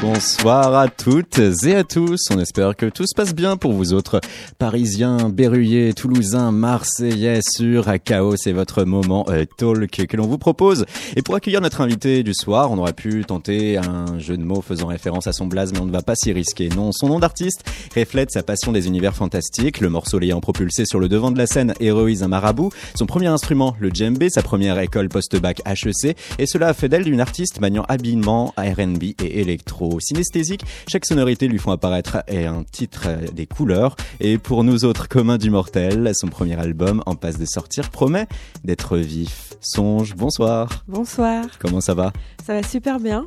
Bonsoir à toutes et à tous. On espère que tout se passe bien pour vous autres Parisiens, Berruyers, Toulousains, Marseillais sur Chaos. C'est votre moment euh, talk que l'on vous propose. Et pour accueillir notre invité du soir, on aurait pu tenter un jeu de mots faisant référence à son blaze, mais on ne va pas s'y risquer. Non, son nom d'artiste reflète sa passion des univers fantastiques. Le morceau l'ayant propulsé sur le devant de la scène héroïse un marabout. Son premier instrument, le djembé, sa première école post-bac HEC. Et cela a fait d'elle une artiste maniant habilement R&B et électro synesthésique. Chaque sonorité lui font apparaître un titre des couleurs. Et pour nous autres communs du mortel, son premier album en passe de sortir promet d'être vif. Songe, bonsoir. Bonsoir. Comment ça va? Ça va super bien.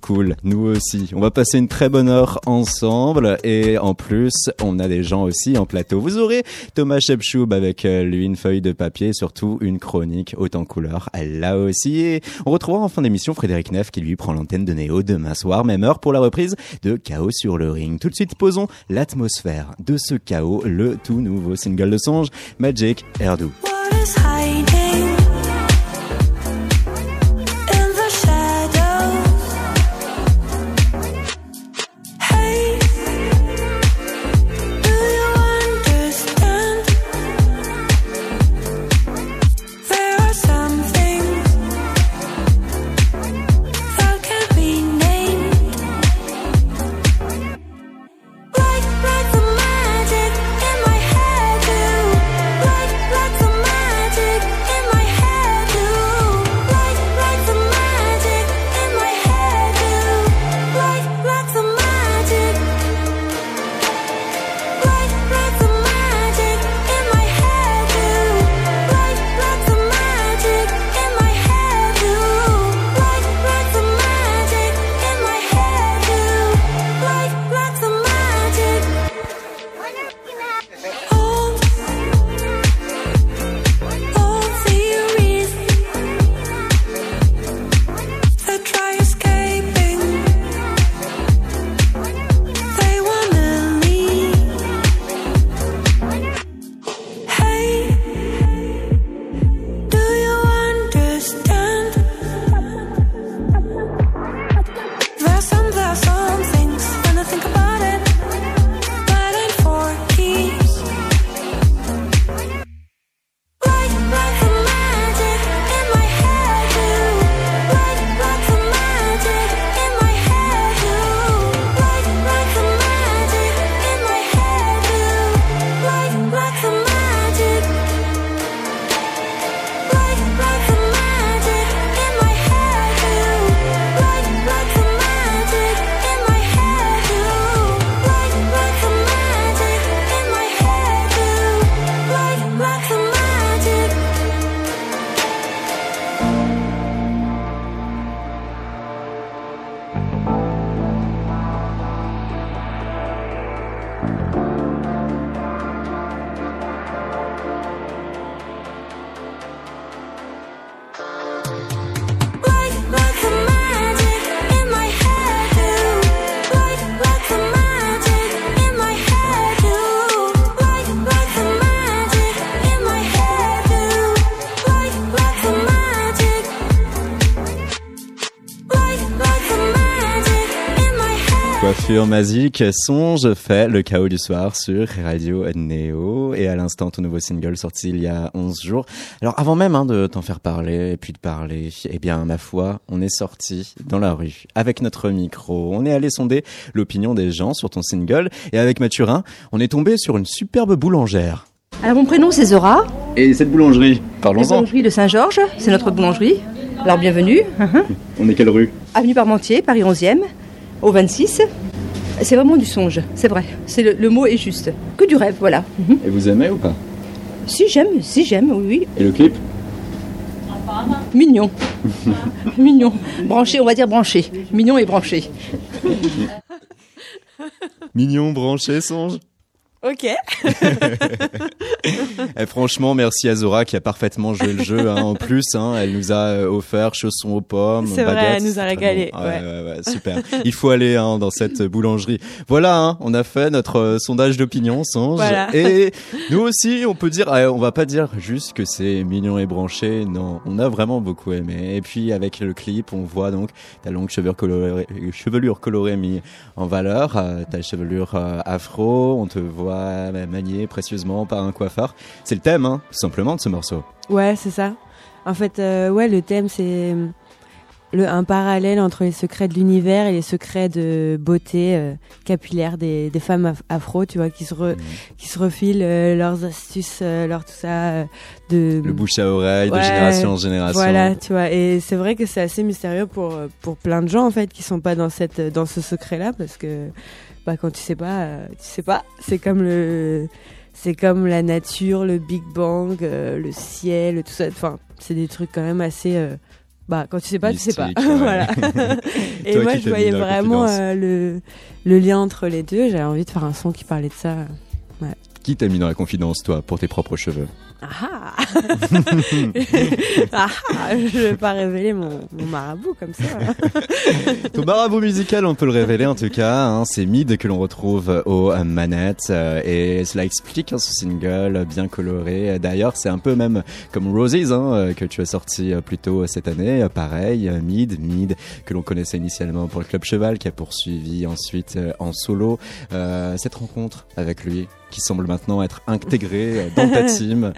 Cool, nous aussi. On va passer une très bonne heure ensemble et en plus, on a des gens aussi en plateau. Vous aurez Thomas Shepchoub avec euh, lui une feuille de papier et surtout une chronique haute en couleur. Là aussi. Et on retrouvera en fin d'émission Frédéric Neff qui lui prend l'antenne de Néo demain soir, même heure pour la reprise de Chaos sur le ring. Tout de suite, posons l'atmosphère de ce chaos, le tout nouveau single de Songe, Magic Erdou. Coiffure magique, songe fait le chaos du soir sur Radio Neo et à l'instant ton nouveau single sorti il y a 11 jours. Alors avant même hein, de t'en faire parler et puis de parler, eh bien ma foi, on est sorti dans la rue avec notre micro. On est allé sonder l'opinion des gens sur ton single et avec Mathurin, on est tombé sur une superbe boulangère. Alors mon prénom c'est Zora. Et cette boulangerie, parlons-en. La boulangerie de Saint-Georges, c'est notre boulangerie. Alors bienvenue. on est quelle rue? Avenue Parmentier, Paris 11e au 26. C'est vraiment du songe, c'est vrai. C'est le, mot est juste. Que du rêve, voilà. Mhm. Et vous aimez ou pas? Si j'aime, si j'aime, oui, Et le clip? Mignon. Mignon. Branché, on va dire branché. Mignon et branché. Mignon, branché, songe Ok. Et franchement, merci à Zora qui a parfaitement joué le jeu. Hein, en plus, hein, elle nous a euh, offert chaussons aux pommes, C'est vrai, elle nous a régalé, bon. Ouais, ouais. ouais, super. Il faut aller hein, dans cette boulangerie. Voilà, on a fait notre euh, sondage d'opinion, Sange. Voilà. Et nous aussi, on peut dire, euh, on va pas dire juste que c'est mignon et branché. Non, on a vraiment beaucoup aimé. Et puis avec le clip, on voit donc ta longue chevelure colorée, chevelure colorée mise en valeur, euh, ta chevelure afro. On te voit euh, maniée précieusement par un coiffeur. C'est le thème, hein, tout simplement, de ce morceau. Ouais, c'est ça. En fait, euh, ouais, le thème, c'est le, un parallèle entre les secrets de l'univers et les secrets de beauté euh, capillaire des, des femmes af- afro, tu vois, qui se, re- qui se refilent euh, leurs astuces, leur tout ça, de Le bouche à oreille, de génération en génération. Voilà, tu vois. Et c'est vrai que c'est assez mystérieux pour pour plein de gens en fait qui sont pas dans cette dans ce secret là parce que bah quand tu sais pas, euh, tu sais pas. C'est comme le c'est comme la nature, le Big Bang, euh, le ciel, tout ça. Enfin, c'est des trucs quand même assez. euh, bah quand tu sais pas, tu sais pas. Mystique, ouais. voilà. Et Toi moi, je voyais vraiment euh, le le lien entre les deux. J'avais envie de faire un son qui parlait de ça. Qui t'a mis dans la confidence, toi, pour tes propres cheveux? Ah ah Je vais pas révéler mon, mon marabout comme ça. Ton marabout musical, on peut le révéler en tout cas, hein, c'est Mid que l'on retrouve aux euh, manettes euh, et cela explique hein, ce single bien coloré. D'ailleurs, c'est un peu même comme Roses hein, euh, que tu as sorti plus tôt cette année. Pareil, Mid, Mid que l'on connaissait initialement pour le Club Cheval, qui a poursuivi ensuite en solo. Euh, cette rencontre avec lui, qui semble maintenant être intégré dans ta team.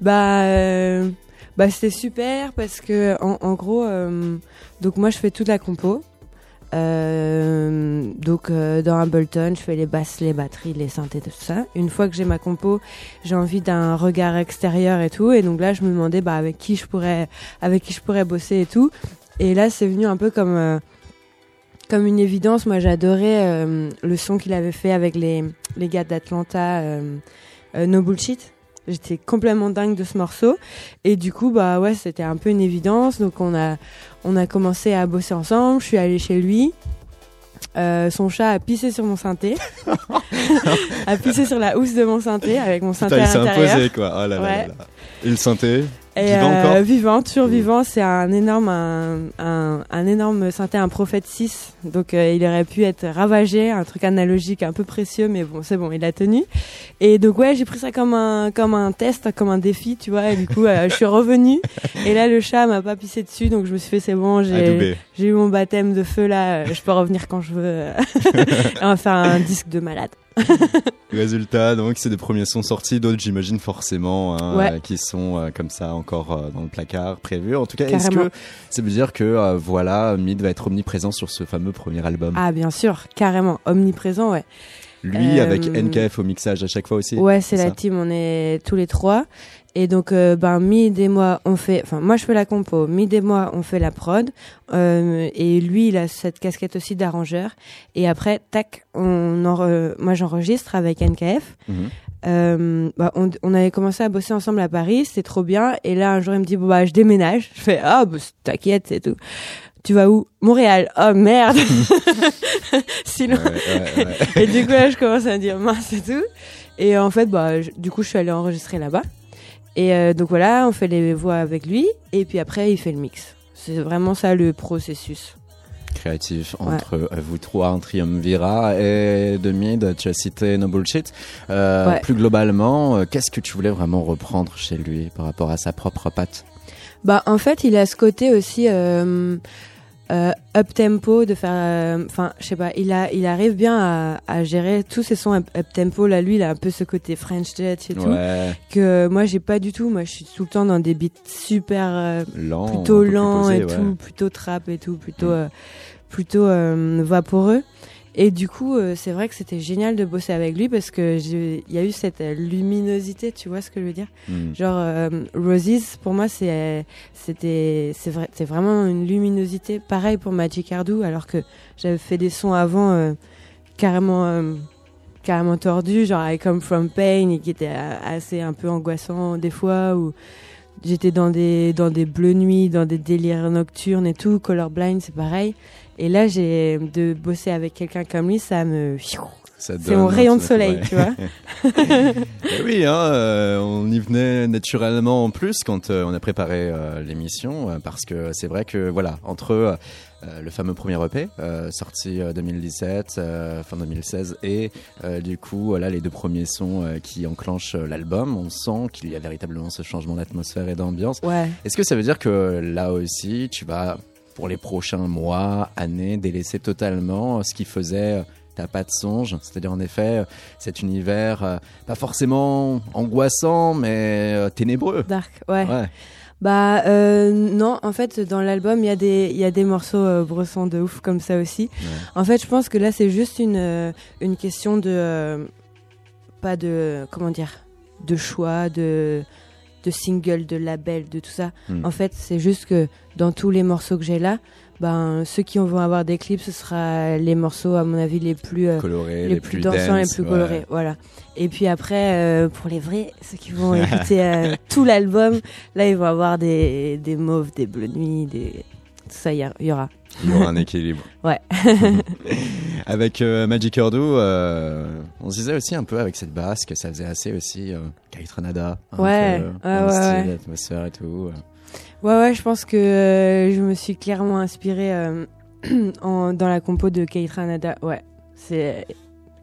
Bah, euh, bah c'était super parce que en, gros, euh, donc moi je fais toute la compo. Euh, donc dans Ableton, je fais les basses, les batteries, les synthés, tout ça. Une fois que j'ai ma compo, j'ai envie d'un regard extérieur et tout. Et donc là, je me demandais bah avec qui je pourrais, avec qui je pourrais bosser et tout. Et là, c'est venu un peu comme comme une évidence. Moi, j'adorais le son qu'il avait fait avec les les gars d'Atlanta, No Bullshit. J'étais complètement dingue de ce morceau. Et du coup bah ouais c'était un peu une évidence. Donc on a on a commencé à bosser ensemble. Je suis allée chez lui. Euh, son chat a pissé sur mon synthé. A pissé sur la housse de mon synthé avec mon synthé Putain, il s'est imposé quoi. Oh là là Ouais. là là. Et le synthé? Et euh, vivant, toujours vivant. C'est un énorme, un, un, un énorme synthé, un prophète 6. Donc euh, il aurait pu être ravagé, un truc analogique un peu précieux, mais bon, c'est bon, il a tenu. Et donc ouais, j'ai pris ça comme un, comme un test, comme un défi, tu vois. Et du coup, euh, je suis revenue. Et là, le chat m'a pas pissé dessus, donc je me suis fait c'est bon, j'ai, j'ai eu mon baptême de feu là. euh, Je peux revenir quand je veux. On va faire un disque de malade. Résultat, donc c'est des premiers sons sortis, d'autres j'imagine forcément hein, Ouais. euh, qui sont euh, comme ça encore euh, dans le placard prévu. En tout cas, est-ce que ça veut dire que voilà, Mid va être omniprésent sur ce fameux premier album? Ah bien sûr, carrément, omniprésent, ouais. Lui avec NKF au mixage à chaque fois aussi. Ouais, c'est la team, on est tous les trois. Et donc, euh, ben, Mid et moi, on fait, enfin, moi je fais la compo, Mid et moi, on fait la prod, euh, et lui, il a cette casquette aussi d'arrangeur. Et après, tac, on en, moi j'enregistre avec NKF. Mhm. Euh, bah, on, on avait commencé à bosser ensemble à Paris, c'était trop bien. Et là, un jour, il me dit, bon, bah, je déménage. Je fais, ah, bah, t'inquiète, c'est tout. Tu vas où? Montréal. Oh merde. si loin. Ouais, ouais, ouais. Et du coup, là, je commence à me dire mince et tout. Et en fait, bah, je- du coup, je suis allée enregistrer là-bas. Et euh, donc voilà, on fait les voix avec lui. Et puis après, il fait le mix. C'est vraiment ça le processus. Créatif entre euh, vous trois, un triumvirat et de Mid, tu as cité No Bullshit. Euh, Ouais. Plus globalement, euh, qu'est-ce que tu voulais vraiment reprendre chez lui par rapport à sa propre patte? Bah, en fait, il a ce côté aussi euh, euh, up tempo de faire. euh, Enfin, je sais pas. Il a, il arrive bien à, à gérer tous ses sons up, up tempo. Là, lui, il a un peu ce côté French Touch et tout Ouais, que moi, j'ai pas du tout. Moi, je suis tout le temps dans des beats super. euh, lent, plutôt peu plus lent posé, et ouais. tout, plutôt trap et tout, plutôt Mm. euh, plutôt euh, vaporeux. Et du coup, euh, c'est vrai que c'était génial de bosser avec lui parce que il y a eu cette euh, luminosité, tu vois ce que je veux dire? Mm. Genre euh, Roses, pour moi, c'est c'était c'est vrai, c'est vraiment une luminosité. Pareil pour Magic Ardou, alors que j'avais fait des sons avant euh, carrément carrément tordus, genre I Come From Pain, et qui était assez un peu angoissant des fois, ou j'étais dans des dans des bleues nuits, dans des délires nocturnes et tout. Colorblind, c'est pareil. Et là, j'ai de bosser avec quelqu'un comme lui, ça me C'est mon rayon de soleil, ouais. tu vois. Oui, hein, euh, on y venait naturellement en plus quand euh, on a préparé euh, l'émission, parce que c'est vrai que voilà, entre le fameux premier EP sorti euh, 2017, euh, fin 2016, et du coup là les deux premiers sons qui enclenchent l'album, on sent qu'il y a véritablement ce changement d'atmosphère et d'ambiance. Ouais. Est-ce que ça veut dire que là aussi, tu vas, pour les prochains mois, années, délaisser totalement ce qui faisait euh, ta patte songe C'est-à-dire, en effet, euh, cet univers euh, pas forcément angoissant, mais euh, ténébreux. Dark, ouais. Ouais. Bah euh, non, en fait dans l'album il y a des il y a des morceaux euh, brossants de ouf comme ça aussi. En fait, je pense que là c'est juste une euh, une question de euh, pas de comment dire de choix de de single, de label, de tout ça. Hmm. En fait, c'est juste que dans tous les morceaux que j'ai là, ben ceux qui vont avoir des clips, ce sera les morceaux à mon avis les plus euh, Coloré, les, plus, dansants, les plus ouais. colorés, voilà. Et puis après, euh, pour les vrais, ceux qui vont écouter euh, tout l'album, là ils vont avoir des, des mauves, des bleus de nuit, des tout ça, il y, a- il y aura. Il y aura un équilibre. Ouais. avec euh, Magic Urdu, euh, on se disait aussi un peu avec cette basse que ça faisait assez aussi euh, Kite Ranada. un Ouais, peu, ouais, le ouais, style, ouais. l'atmosphère et tout. Ouais, ouais, je pense que euh, je me suis clairement inspirée euh, en, dans la compo de Kate Ranada. Ouais, c'est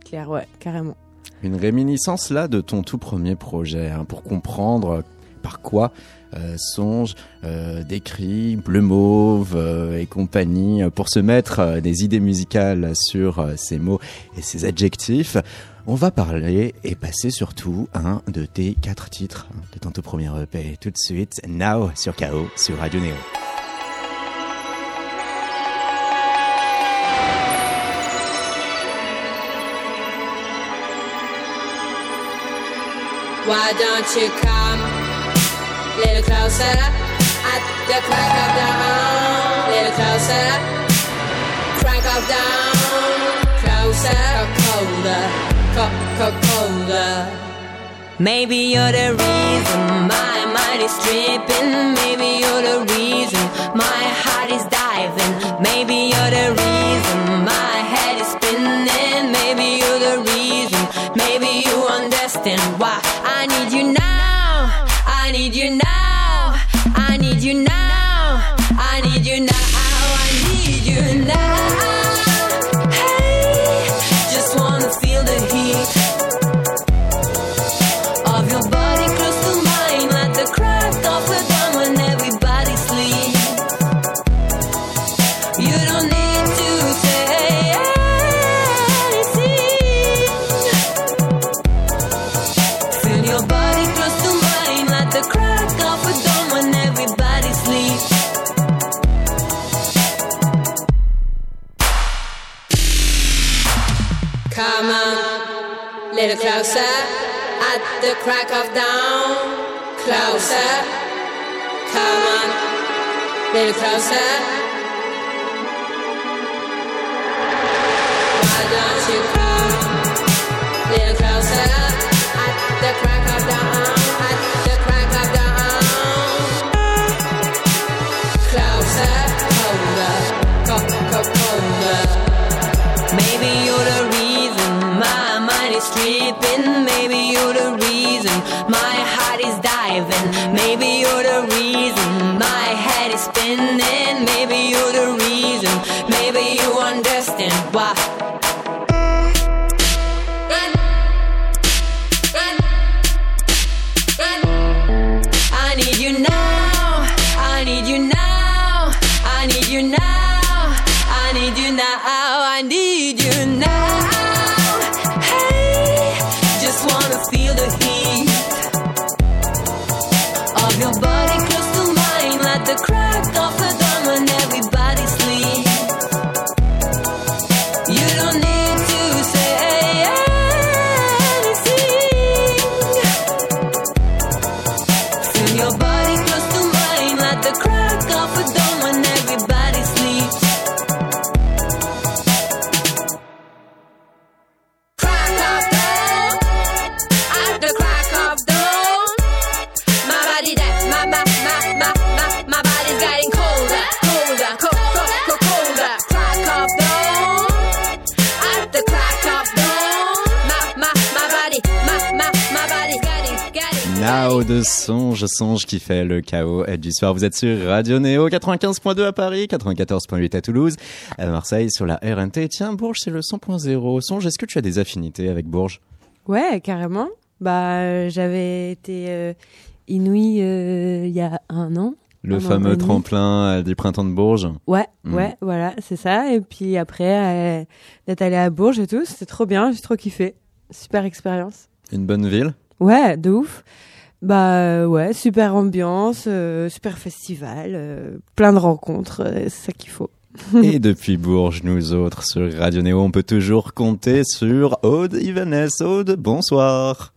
clair, ouais, carrément. Une réminiscence là de ton tout premier projet, hein, pour comprendre par quoi euh, Songe euh, décrit Bleu Mauve euh, et compagnie, euh, pour se mettre euh, des idées musicales sur euh, ces mots et ces adjectifs. On va parler et passer surtout un de tes quatre titres de ton tout premier EP. Tout de suite, Now sur KO sur Radio Néo. Why don't you come little closer at the crack of dawn? Little closer, crack of dawn, closer, colder, co- co- colder. Maybe you're the reason my mind is tripping. Maybe you're the reason my heart is diving. Maybe you're the reason my head is spinning. Maybe you're the reason. Maybe you understand why I need you now. Need you now. Crack of dawn. Closer, come on, little closer. Why don't you come, little closer at the crack of dawn? At the crack of dawn. Closer, colder, co- co- colder. Maybe you're the reason my mind is tripping. Maybe you're head is Songe, qui fait le chaos du soir. Vous êtes sur Radio Néo 95.2 à Paris, 94.8 à Toulouse, à Marseille sur la RNT. Tiens, Bourges, c'est le 100.0. Songe, est-ce que tu as des affinités avec Bourges? Ouais, carrément. Bah, euh, j'avais été euh, inouï euh, il y a un an. Le Un an fameux demi. tremplin euh, du printemps de Bourges? Ouais, Mm. ouais, voilà, c'est ça. Et puis après, d'être allé à Bourges et tout, c'était trop bien, j'ai trop kiffé. Super expérience. Une bonne ville? Ouais, de ouf. Bah euh, ouais, super ambiance, euh, super festival, euh, plein de rencontres, c'est ça qu'il faut. Et depuis Bourges, nous autres sur Radio Néo, on peut toujours compter sur Aude Ivanès. Aude, bonsoir.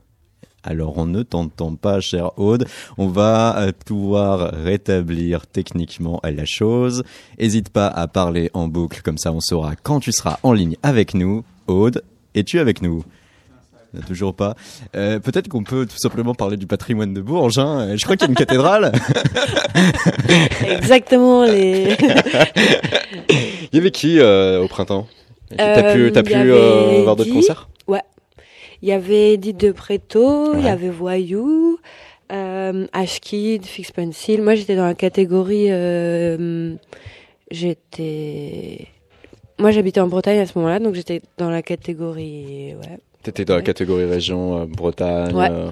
Alors on ne t'entend pas, cher Aude. On va pouvoir rétablir techniquement la chose. Hésite pas à parler en boucle, comme ça on saura quand tu seras en ligne avec nous. Aude, es-tu avec nous? Toujours pas. Euh, Peut-être qu'on peut tout simplement parler du patrimoine de Bourges. Hein. Je crois qu'il y a une cathédrale. Exactement les. Il y avait qui euh, au printemps? T'as pu, Euh, pu avait voir d'autres concerts? Il y avait Edith de Préto, il y Ouais. avait Voyou, euh, Ashkid, Fix Pencil. Moi, j'étais dans la catégorie. euh, j'étais. Moi, j'habitais en Bretagne à ce moment-là, donc j'étais dans la catégorie. Ouais. T'étais dans la catégorie région euh, Bretagne, Ouais. euh,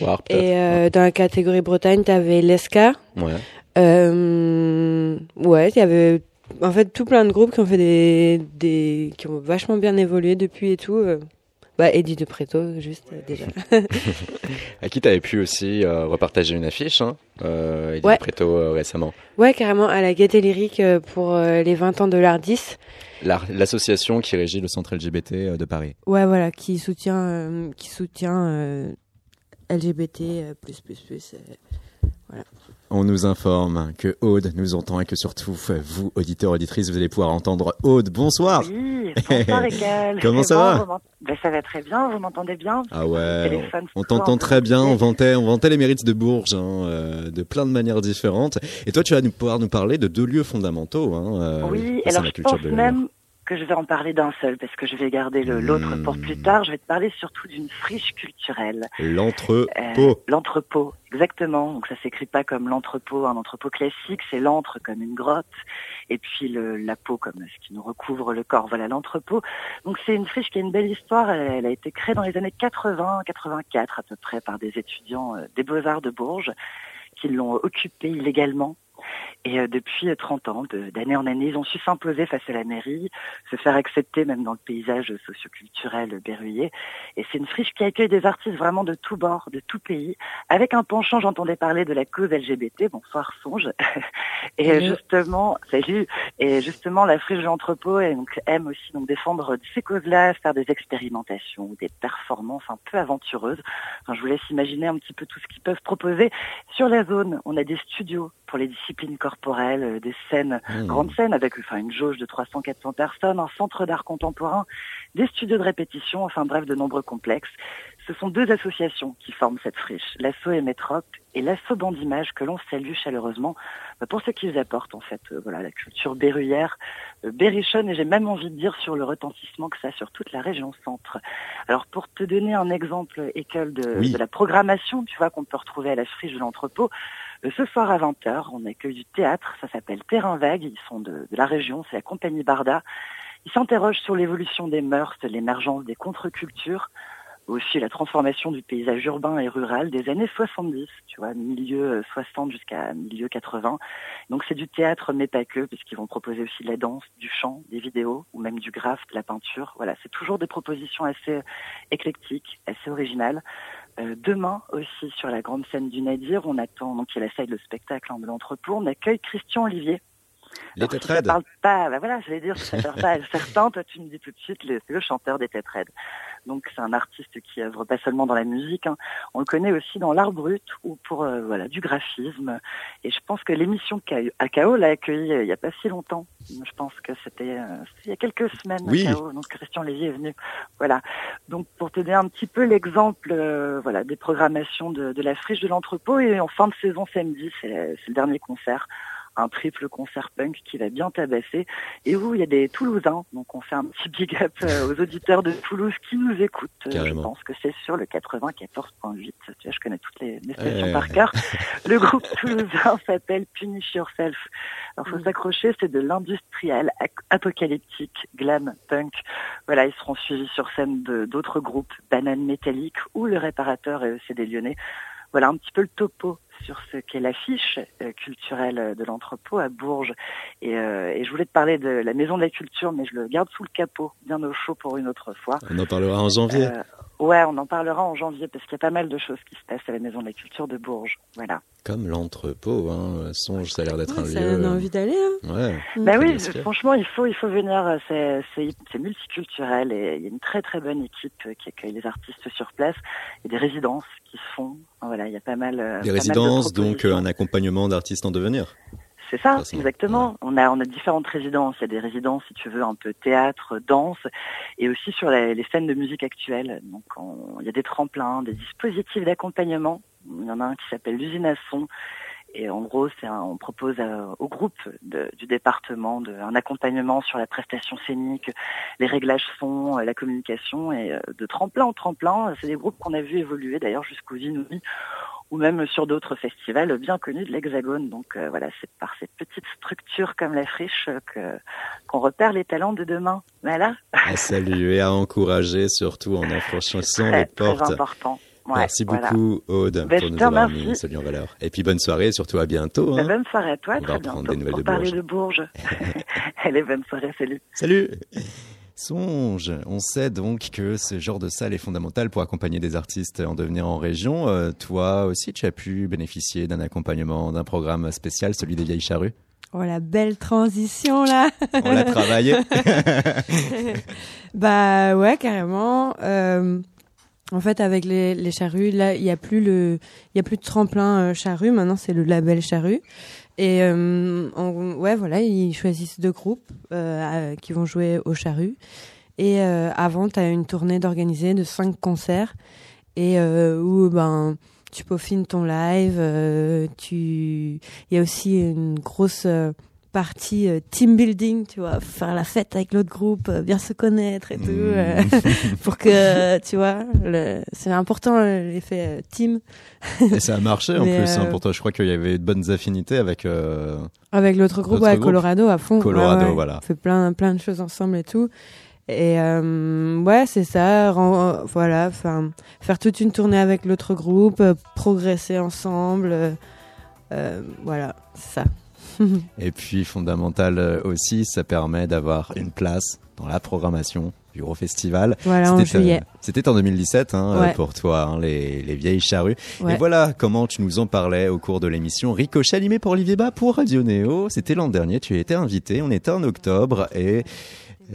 Loire. Et euh, dans la catégorie Bretagne, t'avais Lesca. Ouais. Euh, ouais, il y avait en fait tout plein de groupes qui ont fait des, des qui ont vachement bien évolué depuis et tout. Bah, Eddie de Préto, juste déjà. À qui t'avais pu aussi euh, repartager une affiche, hein, euh, Edith Ouais. Preto, euh, récemment. Ouais, carrément, à la Gaieté Lyrique pour les 20 ans de l'Ardis. La- L'association qui régit le centre LGBT de Paris. Ouais, voilà, qui soutient, qui soutient LGBT plus plus plus. euh. On nous informe que Aude nous entend et que surtout, vous, auditeurs, auditrices, vous allez pouvoir entendre Aude. Bonsoir Oui, bonsoir. Comment ça bon, va ben, Ça va très bien, vous m'entendez bien Ah ouais, téléphone, on, t'entend très bien, on vantait, on vantait les mérites de Bourges, hein, euh, de plein de manières différentes. Et toi, tu vas nous pouvoir nous parler de deux lieux fondamentaux. Hein, euh, Oui, alors la je pense même que je vais en parler d'un seul, parce que je vais garder l'autre pour plus tard. Je vais te parler surtout d'une friche culturelle. L'entrepôt. Euh, l'entrepôt, exactement. Donc ça s'écrit pas comme l'entrepôt, un entrepôt classique, c'est l'antre comme une grotte, et puis le, la peau comme ce qui nous recouvre le corps. Voilà l'entrepôt. Donc c'est une friche qui a une belle histoire. Elle, elle a été créée dans les années 80, 84 à peu près par des étudiants euh, des Beaux-Arts de Bourges qui l'ont occupée illégalement. Et euh, depuis euh, 30 ans, de- d'année en année, ils ont su s'imposer face à la mairie, se faire accepter même dans le paysage socioculturel berruyer. Et c'est une friche qui accueille des artistes vraiment de tous bords, de tout pays, avec un penchant, j'entendais parler de la cause LGBT, bonsoir Songe. Et euh, justement, salut. Et justement, la friche de l'entrepôt aime aussi donc défendre ces causes-là, faire des expérimentations, des performances un peu aventureuses. Enfin, je vous laisse imaginer un petit peu tout ce qu'ils peuvent proposer. Sur la zone, on a des studios pour les disciplines corporelles, euh, des scènes Mmh. grande scène avec enfin une jauge de 300-400 personnes, un centre d'art contemporain, des studios de répétition, enfin bref, de nombreux complexes. Ce sont deux associations qui forment cette friche, l'Asso et Métrope et l'Asso Bandimage que l'on salue chaleureusement bah, pour ce qu'ils apportent en fait, euh, voilà, la culture berruyère, euh, berrichonne et j'ai même envie de dire sur le retentissement que ça a sur toute la région centre. Alors pour te donner un exemple, école de, Oui. de la programmation, tu vois qu'on peut retrouver à la friche de l'entrepôt, Ce soir à 20h, on accueille du théâtre, ça s'appelle Terrain Vague, ils sont de, la région, c'est la compagnie Barda. Ils s'interrogent sur l'évolution des mœurs, l'émergence des contre-cultures, aussi la transformation du paysage urbain et rural des années 70, tu vois, milieu euh, 60 jusqu'à milieu 80. Donc c'est du théâtre mais pas que, puisqu'ils vont proposer aussi la danse, du chant, des vidéos, ou même du graphe, de la peinture. Voilà, c'est toujours des propositions assez euh, éclectiques, assez originales. Euh, demain aussi sur la grande scène du Nadir, on attend donc il salle de spectacle hein, de l'entrepôt, on accueille Christian Olivier. Les si ça parle pas, bah voilà, je vais dire, si ça parle pas à certains, toi tu me dis tout de suite, le- le chanteur des Tétraides. Donc c'est un artiste qui œuvre pas seulement dans la musique, hein. on le connaît aussi dans l'art brut ou pour euh, voilà du graphisme. Et je pense que l'émission AKO l'a accueilli euh, il y a pas si longtemps. Je pense que c'était euh, il y a quelques semaines. Oui. AKO, donc Christian Lévy est venu. Voilà. Donc pour te donner un petit peu l'exemple, voilà, des programmations de, de la friche de l'entrepôt et en fin de saison samedi, c'est le dernier concert un triple concert punk qui va bien tabasser et où il y a des Toulousains. Donc on fait un petit big up euh, aux auditeurs de Toulouse qui nous écoutent. Euh, Je pense que c'est sur le 94.8. Tu vois, je connais toutes les, les stations Ouais. par cœur. Le groupe toulousain s'appelle Punish Yourself. Alors faut s'accrocher, c'est de l'industriel apocalyptique, glam, punk. Voilà, ils seront suivis sur scène de d'autres groupes, Banane Métallique ou Le Réparateur et ECD Lyonnais. Voilà un petit peu le topo sur ce qu'est l'affiche euh, culturelle de l'entrepôt à Bourges. Et, euh, et je voulais te parler de la Maison de la Culture, mais je le garde sous le capot, bien au chaud pour une autre fois. On en parlera en janvier. Euh, ouais, on en parlera en janvier parce qu'il y a pas mal de choses qui se passent à la Maison de la Culture de Bourges. Voilà. Comme l'entrepôt, hein. Songe, ça a l'air d'être un Ouais, ça lieu. donne envie d'aller. Hein. Ouais. Bah oui, inspiré. franchement, il faut, il faut venir. euh, C'est, c'est, c'est multiculturel et il y a une très très bonne équipe euh, qui accueille les artistes sur place et des résidences qui se font. Voilà, il y a pas mal. euh, Des pas mal de résidences, donc euh, un accompagnement d'artistes en devenir. C'est ça, façon, exactement. On a, on a différentes résidences. Il y a des résidences, si tu veux, un peu théâtre, danse, et aussi sur les, les scènes de musique actuelle. Donc, on- il y a des tremplins, des dispositifs d'accompagnement. Il y en a un qui s'appelle l'usine à son. Et en gros, un- on propose euh, au groupe de- du département de, un accompagnement sur la prestation scénique, les réglages son, euh, la communication, et euh, de tremplin en tremplin. C'est des groupes qu'on a vu évoluer d'ailleurs jusqu'aux Inouïs ou même sur d'autres festivals bien connus de l'Hexagone. Donc euh, voilà, c'est par cette petite structure comme la friche que qu'on repère les talents de demain. Voilà, À saluer, à encourager, surtout en franchissant très, les très portes. important. Ouais, Merci voilà. beaucoup, Aude, Ben, pour nous avoir remercie. mis salut en valeur. Et puis bonne soirée, et surtout à bientôt. Bah, hein. bonne soirée à toi, On va très reprendre bientôt des nouvelles pour de parler Bourges. de Bourges. Allez, bonne soirée, salut. Salut Songe, on sait donc que ce genre de salle est fondamental pour accompagner des artistes en devenir en région. Euh, toi aussi, tu as pu bénéficier d'un accompagnement, d'un programme spécial, celui des Vieilles Charrues. Oh la belle transition là. On l'a travaillé. bah ouais, carrément. Euh, en fait, avec les, les charrues, là, il y a plus le, il y a plus de tremplin euh, charrue. Maintenant, c'est le label charrue. Et euh, ouais, voilà, ils choisissent deux groupes euh, à- qui vont jouer au charrue. Et euh, avant, tu as une tournée d'organiser de cinq concerts et où ben tu peaufines ton live. tu, il y a aussi une grosse partie euh, team building, tu vois, faire la fête avec l'autre groupe, euh, bien se connaître et tout, Mmh. euh, pour que, tu vois, le- c'est important l'effet team Et ça a marché en Mais, plus hein, pour toi. Je crois qu'il y avait de bonnes affinités avec. avec l'autre groupe, ouais, groupe. Colorado à fond. Colorado, Ouais, ouais. voilà. On fait plein, plein de choses ensemble et tout. Et euh, ouais, c'est ça. voilà, enfin, faire toute une tournée avec l'autre groupe, euh, progresser ensemble. voilà, c'est ça. Et puis fondamental euh, aussi, ça permet d'avoir une place dans la programmation du gros festival. Voilà, C'était, euh. C'était en 2017 hein, Ouais. pour toi, hein, les, les vieilles charrues. Ouais. Et voilà comment tu nous en parlais au cours de l'émission Ricochet animé pour Olivier Bas pour Radio Néo. C'était l'an dernier, tu été invité, on était en octobre et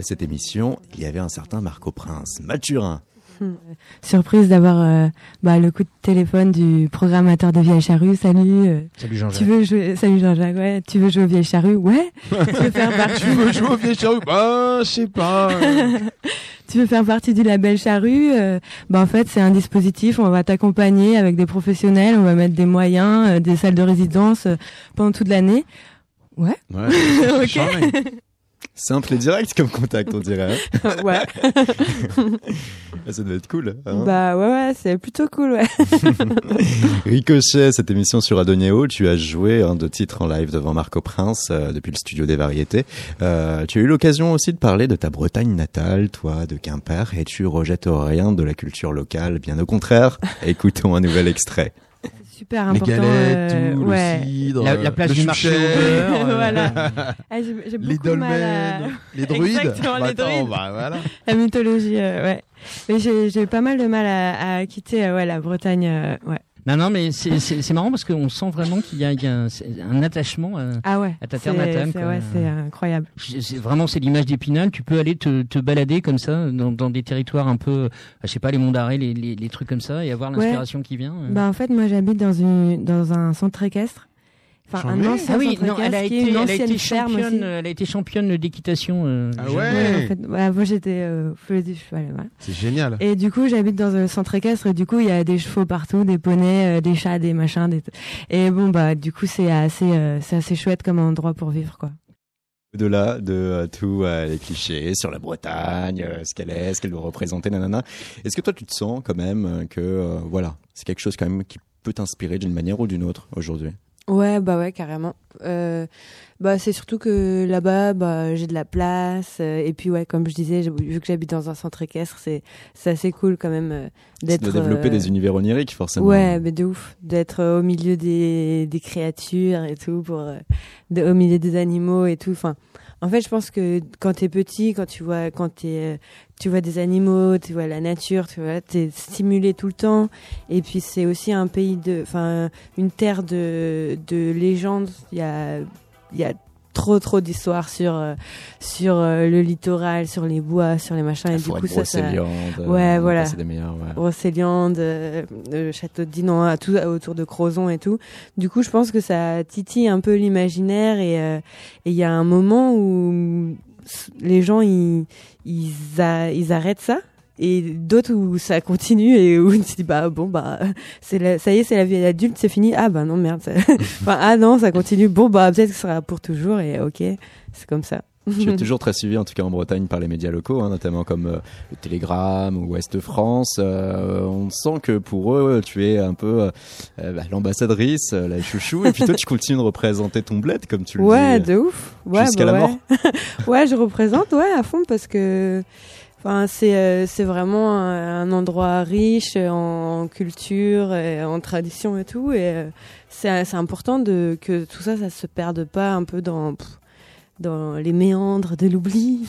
cette émission, il y avait un certain Marco Prince, Mathurin. Surprise d'avoir euh, bah, le coup de téléphone du programmateur de Vieille Charrue. Salut, euh, Salut Jean-Jacques. tu veux jouer Salut Jean-Jacques, ouais. Tu veux jouer au Vieille Charrue Ouais. tu veux faire partie Tu veux jouer Bah, je sais pas. Tu veux faire partie du label Charrue? Euh, Bah en fait, c'est un dispositif. On va t'accompagner avec des professionnels. On va mettre des moyens, euh, des salles de résidence euh, pendant toute l'année. Ouais. Ouais. ok. Simple et direct comme contact, on dirait. hein. ouais. Ah, Ça doit être cool. hein. Bah ouais, ouais, c'est plutôt cool, ouais. Ricochet, cette émission sur Adonéo, tu as joué un de titres en live devant Marco Prince euh, depuis le studio des variétés. Euh, tu as eu l'occasion aussi de parler de ta Bretagne natale, toi, de Quimper, et tu rejettes rien de la culture locale, bien au contraire. Écoutons un nouvel extrait. Super Les important. galettes, euh, tout, ouais. le cidre, La- la place le du marché au beurre, euh, voilà. Ah, les à dolmens, les druides. Exactement, Bah, les attends, druides. bah, voilà. la mythologie, euh, ouais. Mais j'ai j'ai pas mal de mal à, à quitter euh, ouais, la Bretagne, euh, ouais. Non, non, mais c'est- marrant parce qu'on sent vraiment qu'il y a, il y a un, un attachement. euh, Ah ouais. À ta terre natale, c'est-. Ouais, c'est incroyable. vraiment c'est l'image d'Épinal. Tu peux aller te, te balader comme ça dans, dans des territoires un peu, euh, je sais pas, les monts d'arrêt, les, les, les trucs comme ça, et avoir Ouais. l'inspiration qui vient. euh. Bah en fait, moi j'habite dans une dans un centre équestre Enfin, un ancien Ah oui, non, elle a été, une elle a ancienne été ferme championne, aussi. elle a été championne d'équitation. euh, Ah ouais. Ouais, en fait, ouais, moi j'étais euh, du cheval. voilà. C'est génial. Et du coup, j'habite dans un centre équestre et du coup, il y a des chevaux partout, des poneys, euh, des chats, des machins. Des... Et bon, bah, du coup, c'est assez, euh, c'est assez chouette comme endroit pour vivre, quoi. Au-delà de euh, tous euh, les clichés sur la Bretagne, euh, ce qu'elle est, ce qu'elle doit représenter, nanana. Est-ce que toi, tu te sens quand même que, euh, voilà, c'est quelque chose quand même qui peut t'inspirer d'une manière ou d'une autre aujourd'hui? Ouais, bah ouais, carrément. Euh, bah c'est surtout que là-bas, bah j'ai de la place euh, et puis ouais, comme je disais, vu que j'habite dans un centre équestre, c'est c'est assez cool quand même euh, De d'être développer euh, des univers oniriques, forcément. Ouais, mais de ouf, d'être au milieu des des créatures et tout pour euh, de- au milieu des animaux et tout. Enfin, en fait, je pense que quand t'es petit, quand tu vois quand t'es euh, tu vois des animaux, tu vois la nature, tu vois, t'es stimulé tout le temps. Et puis c'est aussi un pays de, enfin, une terre de de légendes. Il y a il y a trop trop d'histoires sur euh, sur euh, le littoral, sur les bois, sur les machins. La et du coup, ça, ça, euh, Ouais, voilà. passé des meilleurs, ouais. Euh, château de Dinan, tout autour de Crozon et tout. Du coup, je pense que ça titille un peu l'imaginaire et euh, et il y a un moment où les gens ils ils, arrêtent ça et d'autres où ça continue et où tu te dis bah bon bah ça y est c'est la vie adulte c'est fini. Ah bah non merde. Ça- enfin ah non ça continue. Bon bah peut-être que ce sera pour toujours et ok c'est comme ça Tu es toujours très suivi, en tout cas en Bretagne, par les médias locaux, hein, notamment comme euh, le Télégramme ou Ouest France. Euh, on sent que pour eux, tu es un peu euh, euh, bah, l'ambassadrice, euh, la chouchou, et puis toi, tu continues de représenter ton bled, comme tu le ouais dis. de ouf ouais, jusqu'à bah la ouais. mort. ouais je représente ouais à fond parce que enfin c'est euh, c'est vraiment un, endroit riche en, culture et en tradition et tout et euh, c'est c'est important de que tout ça ça se perde pas un peu dans pff, dans les méandres de l'oubli.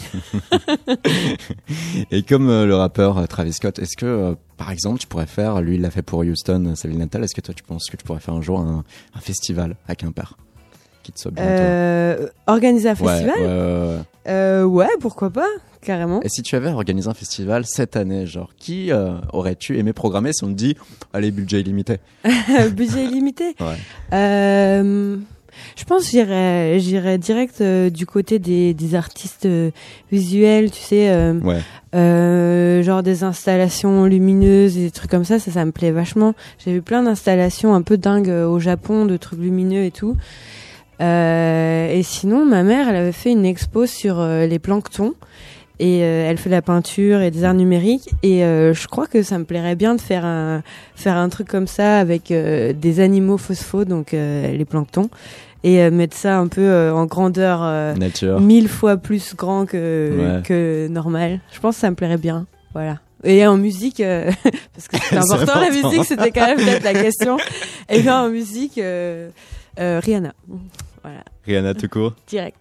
Et comme euh, le rappeur euh, Travis Scott, est-ce que, euh, par exemple, tu pourrais faire, lui, il l'a fait pour Houston, sa ville natale, est-ce que toi, tu penses que tu pourrais faire un jour un, un festival à Quimper qui te soit euh, organiser un festival? ouais, ouais, ouais. Ouais. Pourquoi pas carrément. Et si tu avais organisé un festival cette année, genre, qui aurais-tu aimé programmer si on te dit, allez, budget illimité? Budget illimité? Ouais. Je pense j'irais j'irais direct euh, du côté des, des artistes euh, visuels, tu sais, euh, Ouais. genre des installations lumineuses et des trucs comme ça, ça, ça me plaît vachement. J'ai vu plein d'installations un peu dingues au Japon, de trucs lumineux et tout. Et sinon, ma mère, elle avait fait une expo sur les planctons. Et euh, elle fait de la peinture et des arts numériques. Et euh, je crois que ça me plairait bien de faire un faire un truc comme ça avec euh, des animaux phosphos, donc les planctons, et euh, mettre ça un peu euh, en grandeur euh, Nature. mille fois plus grand que Ouais. que normal. Je pense que ça me plairait bien. Voilà. Et en musique, euh, parce que c'est important, la musique, c'était quand même peut-être la question. Et bien en musique, euh, euh, Rihanna. Voilà, Rihanna tout court. direct.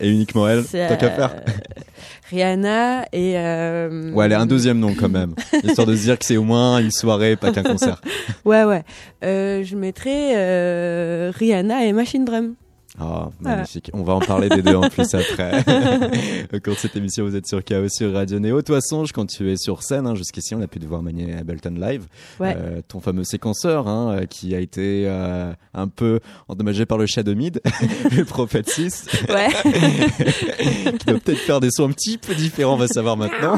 Et uniquement elle, C'est, tant qu'à faire. Rihanna et... Euh, Ouais, elle a un deuxième nom quand même. Histoire de se dire que c'est au moins une soirée, pas qu'un concert. Ouais, ouais. Euh, je mettrais euh, Rihanna et Machine Drum. Oh, Voilà. magnifique. On va en parler des deux en plus après. Au cours de cette émission, vous êtes sur KO sur Radio Néo. Toi, Songe, quand tu es sur scène, hein, jusqu'ici, on a pu te voir manier Ableton Live. Ouais. Euh, ton fameux séquenceur, hein, euh, qui a été euh, un peu endommagé par le chat de Mid, le Prophète 6, Ouais. qui doit peut-être faire des sons un petit peu différents, on va savoir maintenant.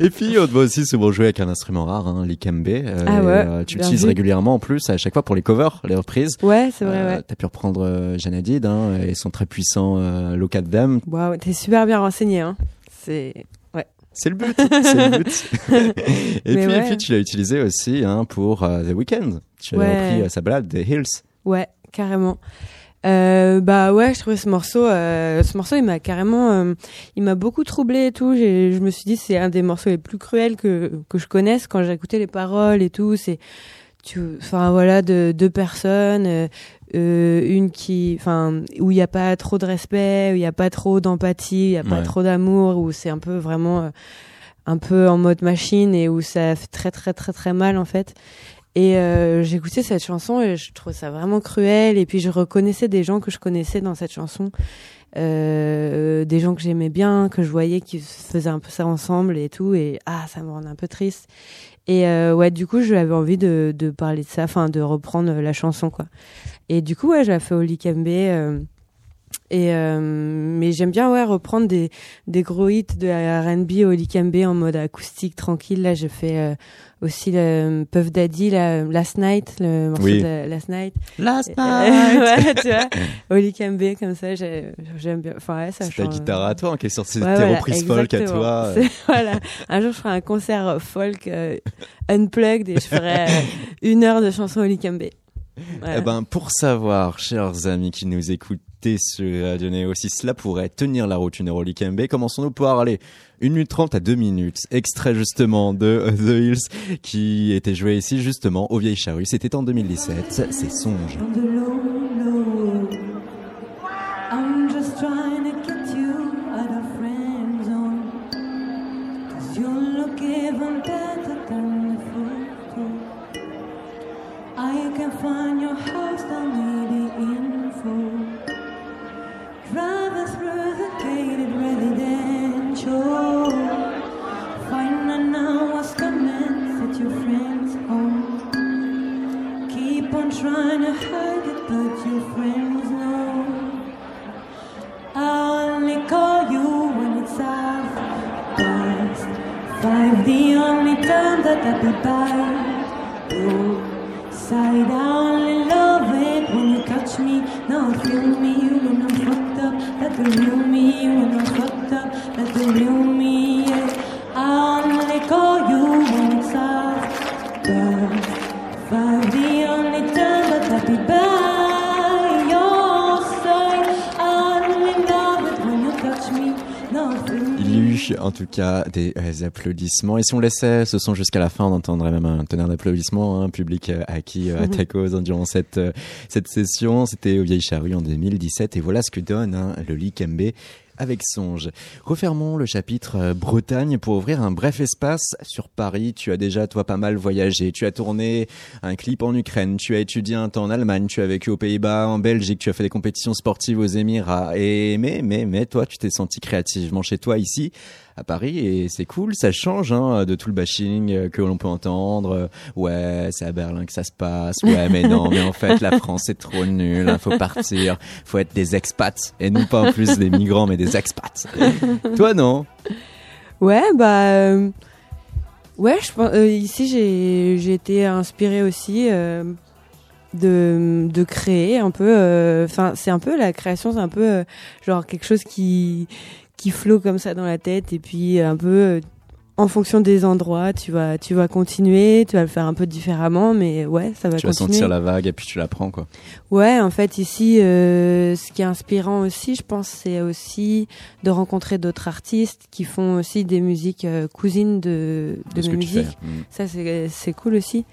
Et puis, on te voit aussi souvent jouer avec un instrument rare, hein, l'ikembe. Euh, Ah ouais, tu l'utilises régulièrement en plus, à chaque fois pour les covers, les reprises. Ouais, c'est vrai, ouais. T'as pu reprendre euh, Janadid hein, et son très puissant euh, at Them. Waouh, t'es super bien renseigné, hein. C'est... C'est le but, c'est le but. et, Mais puis, et puis tu l'as utilisé aussi hein, pour euh, The Weeknd. Tu Ouais. repris euh, sa balade The Hills. Ouais, carrément. Euh, bah ouais, je trouvais ce morceau, ce morceau, il m'a carrément, il m'a beaucoup troublé et tout. Je me suis dit, c'est un des morceaux les plus cruels que que je connaisse quand j'ai écouté les paroles et tout. C'est, tu, enfin voilà, de deux personnes, euh, euh, une qui, enfin, où il n'y a pas trop de respect, où il n'y a pas trop d'empathie, il n'y a pas Ouais. trop d'amour, où c'est un peu vraiment, euh, un peu en mode machine et où ça fait très très très très mal en fait. Et euh, j'écoutais cette chanson et je trouvais ça vraiment cruel. Et puis je reconnaissais des gens que je connaissais dans cette chanson, euh, des gens que j'aimais bien, que je voyais qui faisaient un peu ça ensemble et tout. Et ah, ça me rendait un peu triste. Et euh, ouais, du coup, j'avais envie de, de parler de ça, enfin de reprendre la chanson quoi. Et du coup, ouais, j'ai fait Oli Kembe. euh, et euh, mais j'aime bien ouais reprendre des des gros hits de R&B au Likembe en mode acoustique tranquille. Là, je fais euh, aussi le Puff Daddy, la, Last Night, le morceau Oui. de Last Night. Last Euh, ouais, tu vois, au Likembe comme ça, j'ai- j'aime bien. Enfin ouais, ça C'est ta guitare à toi hein, qui est sortie de Ouais, tes voilà, reprises folk à toi. C'est- voilà. Un jour, je ferai un concert euh, folk euh, unplugged et je ferai euh, une heure de chansons au Likembe. Voilà. Eh ben, pour savoir, chers amis qui nous écoutez sur Radio Néo, si cela pourrait tenir la route une heure au Likembe, commençons-nous par aller 1 minute 30 à 2 minutes. Extrait justement de euh, The Hills qui était joué ici justement au Vieilles Charrues. C'était en 2017. C'est Songe. On the trying to hide it, but your friends know. I only call you when it's half past five. The only time that I be by your side. I only love it when you touch me. Now feel me when I'm fucked up. That's the real me when I'm fucked up. That's the real me. En tout cas des euh, applaudissements. Et si on laissait ce son jusqu'à la fin, on entendrait même un tonnerre d'applaudissements, un public euh, acquis euh, à ta cause hein, durant cette, euh, cette session. C'était au Vieilles Charrues en 2017. Et voilà ce que donne hein, le Likembe avec Songe. Refermons le chapitre euh, Bretagne pour ouvrir un bref espace sur Paris. Tu as déjà, toi, pas mal voyagé. Tu as tourné un clip en Ukraine. Tu as étudié un temps en Allemagne. Tu as vécu aux Pays-Bas, en Belgique. Tu as fait des compétitions sportives aux Émirats. Et, mais, mais, mais, toi, tu t'es senti créativement chez toi ici à Paris et c'est cool, ça change hein, de tout le bashing euh, que l'on peut entendre. Euh, Ouais, c'est à Berlin que ça se passe. Ouais, mais non, mais en fait la France c'est trop nul, hein, faut partir, faut être des expats et non pas en plus des migrants mais des expats. Toi non? Ouais, bah. euh, ouais, je pense. euh, ici, j'ai j'ai été inspirée aussi euh, de, de créer un peu. euh, Enfin, c'est un peu la création, c'est un peu genre quelque chose qui, qui flotte comme ça dans la tête et puis un peu. euh, en fonction des endroits, tu vas, tu vas continuer, tu vas le faire un peu différemment, mais ouais, ça va Tu vas continuer. sentir la vague et puis tu la prends quoi. Ouais, en fait, ici, euh, ce qui est inspirant aussi, je pense, c'est aussi de rencontrer d'autres artistes qui font aussi des musiques euh, cousines de, de, De mes tu musiques. Mm. Ça, c'est c'est cool aussi.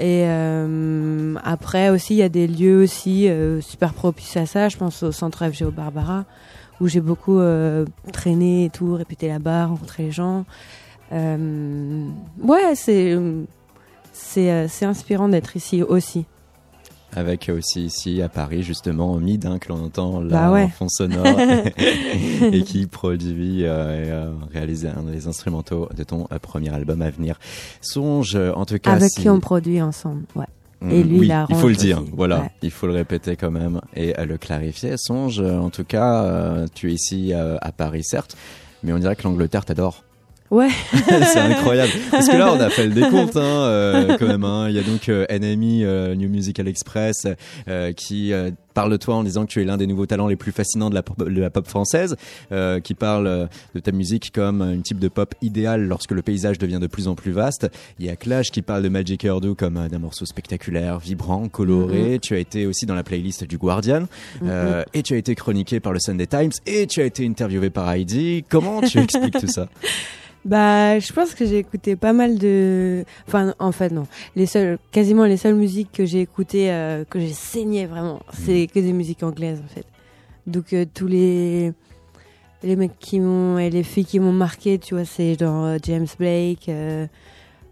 Et euh, après aussi, il y a des lieux aussi euh, super propices à ça. Je pense au centre FGO Barbara, où j'ai beaucoup euh, traîné et tout, répété là-bas, rencontré les gens. Euh, ouais, c'est c'est euh, c'est inspirant d'être ici aussi. Avec aussi ici à Paris justement Mid hein, que l'on entend là Bah ouais. en fond sonore et qui produit euh, et réalise un des instrumentaux de ton premier album à venir. Songe en tout cas Avec si- qui on produit ensemble, ouais. Et Mm, lui, oui, il faut le dire, aussi. voilà, Ouais. il faut le répéter quand même et le clarifier. Songe, euh, en tout cas, euh, tu es ici euh, à Paris, certes, mais on dirait que l'Angleterre t'adore. Ouais. c'est incroyable. Parce que là, on a fait le décompte, hein, euh, quand même. hein. Il y a donc euh, NME, euh, New Musical Express, euh, qui euh, parle de toi en disant que tu es l'un des nouveaux talents les plus fascinants de la pop, de la pop française, euh, qui parle euh, de ta musique comme une type de pop idéal lorsque le paysage devient de plus en plus vaste. Il y a Clash qui parle de Magic Erdo comme d'un morceau spectaculaire, vibrant, coloré. Tu as été aussi dans la playlist du Guardian, euh, et tu as été chroniqué par le Sunday Times, et tu as été interviewé par Heidi. Comment tu expliques tout ça? Bah, je pense que j'ai écouté pas mal de. Enfin, en fait, non. Les seules, quasiment les seules musiques que j'ai écoutées, euh, que j'ai saigné vraiment, c'est que des musiques anglaises, en fait. Donc, euh, tous les. Les mecs qui m'ont. Et les filles qui m'ont marqué, tu vois, c'est genre euh, James Blake.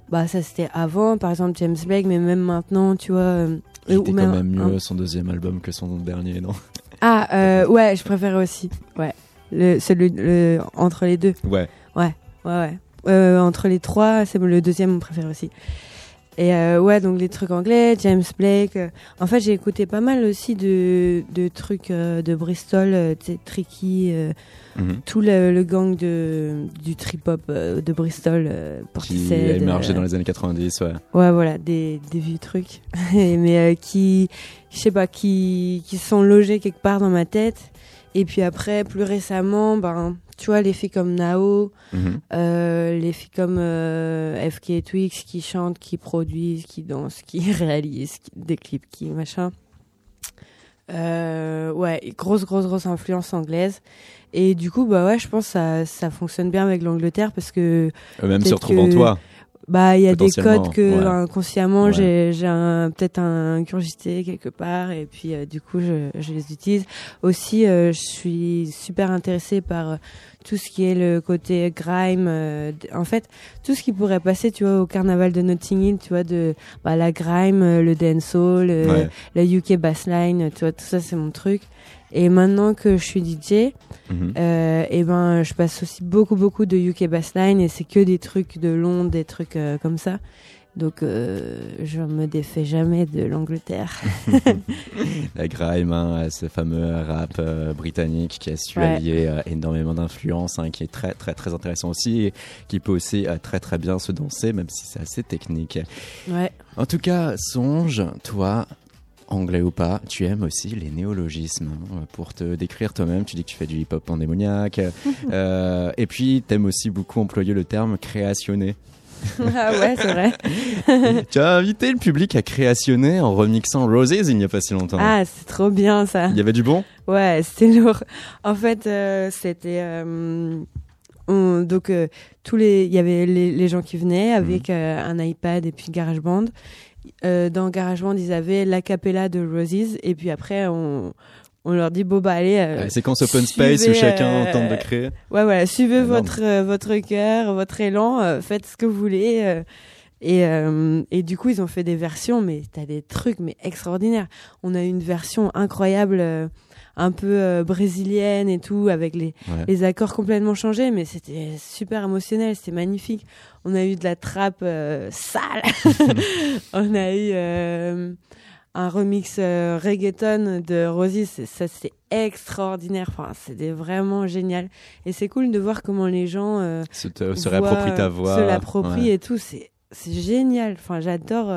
bah ça c'était avant, par exemple James Blake, mais même maintenant, tu vois. Il ou était même quand même mieux son deuxième album que son dernier, non? Ah, ouais, je préférais aussi. Ouais. Le, celui, le, entre les deux. Ouais. Ouais, ouais. Euh, entre les trois, c'est le deuxième mon préféré aussi. Et euh, ouais, donc les trucs anglais, James Blake. euh, en fait, j'ai écouté pas mal aussi de, de trucs euh, de Bristol, euh, Tricky, euh, Mhm. tout le, le gang de, du trip-hop euh, de Bristol, euh, Qui a émergé dans les années 90, ouais. Ouais, voilà, des, des vieux trucs. Mais euh, qui, je sais pas, qui, qui sont logés quelque part dans ma tête. Et puis après, plus récemment, ben, tu vois, les filles comme Nao, Mhm. euh, les filles comme euh, FK Twix qui chantent, qui produisent, qui dansent, qui réalisent qui- des clips, qui machin. Euh, ouais, grosse, grosse, grosse influence anglaise. Et du coup, bah ouais, je pense que ça, ça fonctionne bien avec l'Angleterre parce que. Eux-mêmes se retrouvent en toi. Bah, il y a des codes que ouais. inconsciemment Ouais. j'ai, j'ai un, peut-être un curiosité quelque part et puis euh, du coup je, je les utilise. Aussi, euh, je suis super intéressée par euh, tout ce qui est le côté grime. euh, en fait, tout ce qui pourrait passer, tu vois, au carnaval de Notting Hill, tu vois, de bah, la grime, euh, le dancehall, euh, Ouais. la UK bassline, tu vois, tout ça c'est mon truc. Et maintenant que je suis DJ, Mhm. euh, et ben je passe aussi beaucoup beaucoup de UK bassline et c'est que des trucs de Londres, des trucs euh, comme ça. Donc euh, je me défais jamais de l'Angleterre. La grime, hein, ce fameux rap euh, britannique qui a su Ouais. allier euh, énormément d'influences, hein, qui est très très très intéressant aussi et qui peut aussi très très bien se danser, même si c'est assez technique. Ouais. En tout cas, songe, toi, anglais ou pas, tu aimes aussi les néologismes. hein. Pour te décrire toi-même, tu dis que tu fais du hip-hop pandémoniaque. euh, et puis, t'aimes aussi beaucoup employer le terme créationner. ah ouais, c'est vrai. tu as invité le public à créationner en remixant Roses il n'y a pas si longtemps. Ah, c'est trop bien ça. Il y avait du bon? Ouais, c'était lourd. En fait, euh, c'était euh, on- donc euh, tous les il y avait les, les gens qui venaient avec euh, un iPad et puis GarageBand. Euh, dans GarageBand, ils avaient l'acapella de Roses et puis après on on leur dit bon bah allez euh, séquence open space où chacun euh, tente de créer. Ouais voilà, suivez Énorme. votre euh, votre cœur, votre élan, euh, faites ce que vous voulez euh, et euh, et du coup ils ont fait des versions mais t'as des trucs mais extraordinaires. On a une version incroyable euh, un peu euh, brésilienne et tout avec les Ouais. les accords complètement changés mais c'était super émotionnel, c'était magnifique. On a eu de la trappe euh, sale. On a eu euh, un remix reggaeton de Rosie, ça c'était extraordinaire. Enfin, c'était vraiment génial. Et c'est cool de voir comment les gens Se, se réapproprient ta voix. se l'approprient Ouais. et tout. C'est c'est génial. Enfin, j'adore.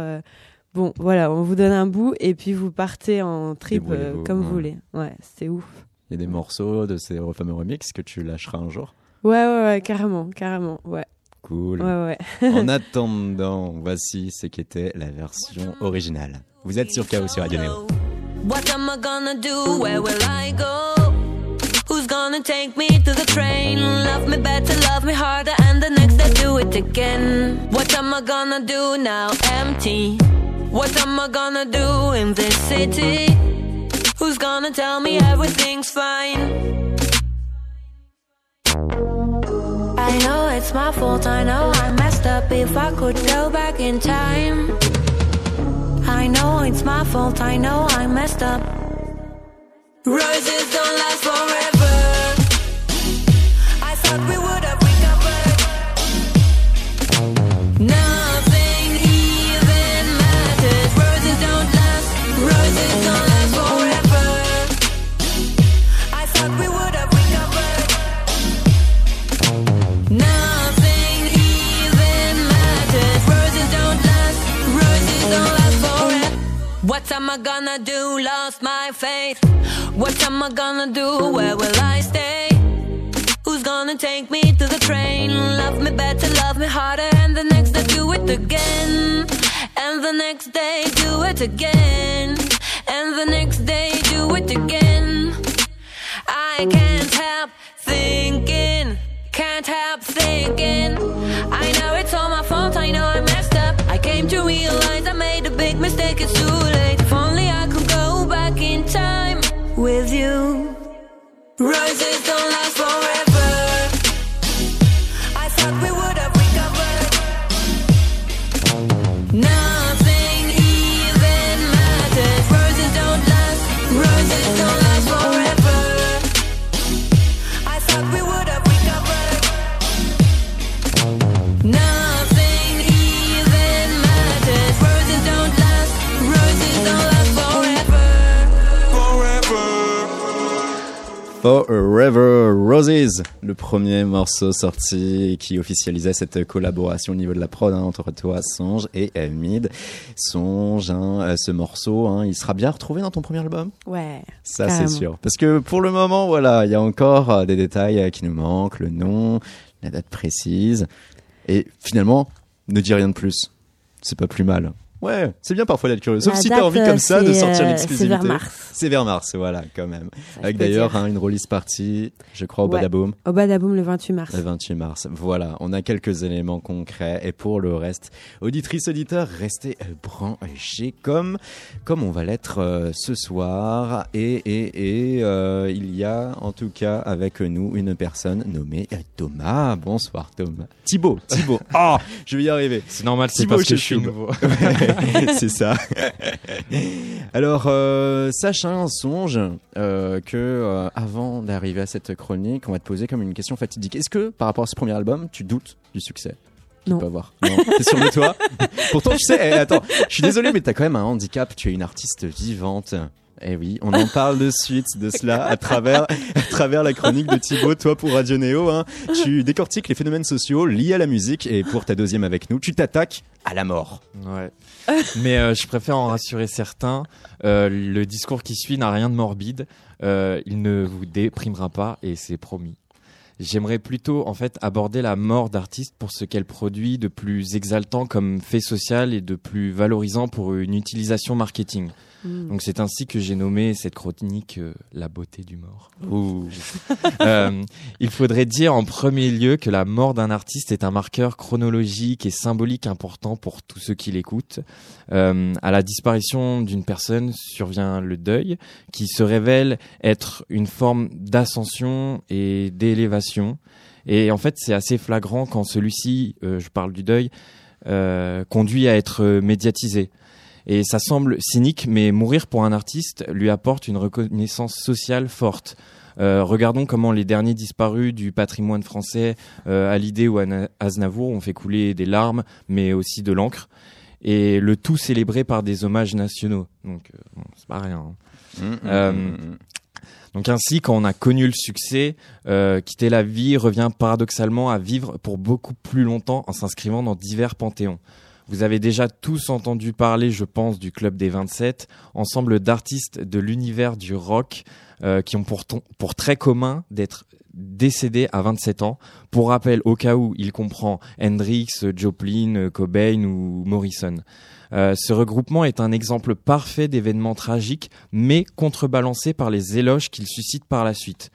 Bon, voilà, on vous donne un bout et puis vous partez en trip euh, comme ouais. vous voulez. Ouais, c'était ouf. Il y a des morceaux de ces fameux remix que tu lâcheras un jour. Ouais, ouais, ouais, carrément, carrément. Ouais, Cool. ouais, ouais. en attendant, voici ce qu'était la version originale. Vous êtes sur Chaos sur Radio Neo. What am I gonna do? Where will I go? Who's gonna take me to the train? Love me better, love me harder, and the next day do it again. What am I gonna do now? Empty. What am I gonna do in this city? Who's gonna tell me everything's fine? I know it's my fault, I know I messed up. If I could go back in time, I know it's my fault, I know I messed up. Roses don't last forever. I thought we would have am I gonna do? Where will I stay? Who's gonna take me to the train? Love me better, love me harder, and the next day do it again. And the next day do it again. And the next day do it again. I can't Roses don't last forever. Forever Roses, le premier morceau sorti qui officialisait cette collaboration au niveau de la prod hein, entre toi, Songe et Mid. Songe, hein, euh, ce morceau, hein, il sera bien retrouvé dans ton premier album? Ouais. Ça, c'est sûr. Parce que pour le moment, voilà, il y a encore euh, des détails euh, qui nous manquent, le nom, la date précise. Et finalement, ne dis rien de plus. C'est pas plus mal. Ouais, c'est bien parfois d'être curieux. Sauf La si t'as envie comme ça de sortir euh, l'exclusivité. c'est vers mars. C'est vers mars, voilà, quand même. Avec d'ailleurs hein, une release partie, je crois, au Ouais. Badaboom. Au Badaboom le 28 mars. Le 28 mars. Voilà, on a quelques éléments concrets. Et pour le reste, auditrices, auditeurs, restez branchés comme, comme on va l'être euh, ce soir. Et, et, et euh, il y a en tout cas avec nous une personne nommée Thomas. Bonsoir Thomas. Thibaut, Thibaut. Ah, je vais y arriver. C'est normal, c'est Thibaut parce que je suis nouveau. C'est ça. Alors, euh, sache un songe euh, que euh, avant d'arriver à cette chronique, on va te poser comme une question fatidique. Est-ce que par rapport à ce premier album, tu doutes du succès? Non. Pas voir. Non. T'es sûr de toi? Pourtant, tu sais. eh, attends, je suis désolé, mais t'as quand même un handicap. Tu es une artiste vivante. Eh oui, on en parle de suite de cela à travers, la chronique de Thibaut, toi pour Radio Néo. Hein. Tu décortiques les phénomènes sociaux liés à la musique et pour ta deuxième avec nous, tu t'attaques à la mort. Ouais. Mais euh, je préfère en rassurer certains. Euh, le discours qui suit n'a rien de morbide. Euh, il ne vous déprimera pas et c'est promis. J'aimerais plutôt en fait aborder la mort d'artistes pour ce qu'elle produit de plus exaltant comme fait social et de plus valorisant pour une utilisation marketing. Mm. Donc c'est ainsi que j'ai nommé cette chronique euh, la beauté du mort. Ouh. Euh, il faudrait dire en premier lieu que la mort d'un artiste est un marqueur chronologique et symbolique important pour tous ceux qui l'écoutent. Euh, à la disparition d'une personne survient le deuil, qui se révèle être une forme d'ascension et d'élévation. Et en fait, c'est assez flagrant quand celui-ci, je parle du deuil, conduit à être médiatisé. Et ça semble cynique, mais mourir pour un artiste lui apporte une reconnaissance sociale forte. Euh, regardons comment les derniers disparus du patrimoine français, euh, Hallyday ou Aznavour, ont fait couler des larmes, mais aussi de l'encre. Et le tout célébré par des hommages nationaux. Donc, euh, bon, c'est pas rien. hein. Mmh, mmh, Euh, mmh, donc ainsi, quand on a connu le succès, euh, quitter la vie revient paradoxalement à vivre pour beaucoup plus longtemps en s'inscrivant dans divers panthéons. Vous avez déjà tous entendu parler, je pense, du Club des 27, ensemble d'artistes de l'univers du rock euh, qui ont pour, ton- très commun d'être décédés à 27 ans. Pour rappel, au cas où, il comprend Hendrix, Joplin, Cobain ou Morrison. Euh, ce regroupement est un exemple parfait d'événements tragiques, mais contrebalancé par les éloges qu'il suscite par la suite.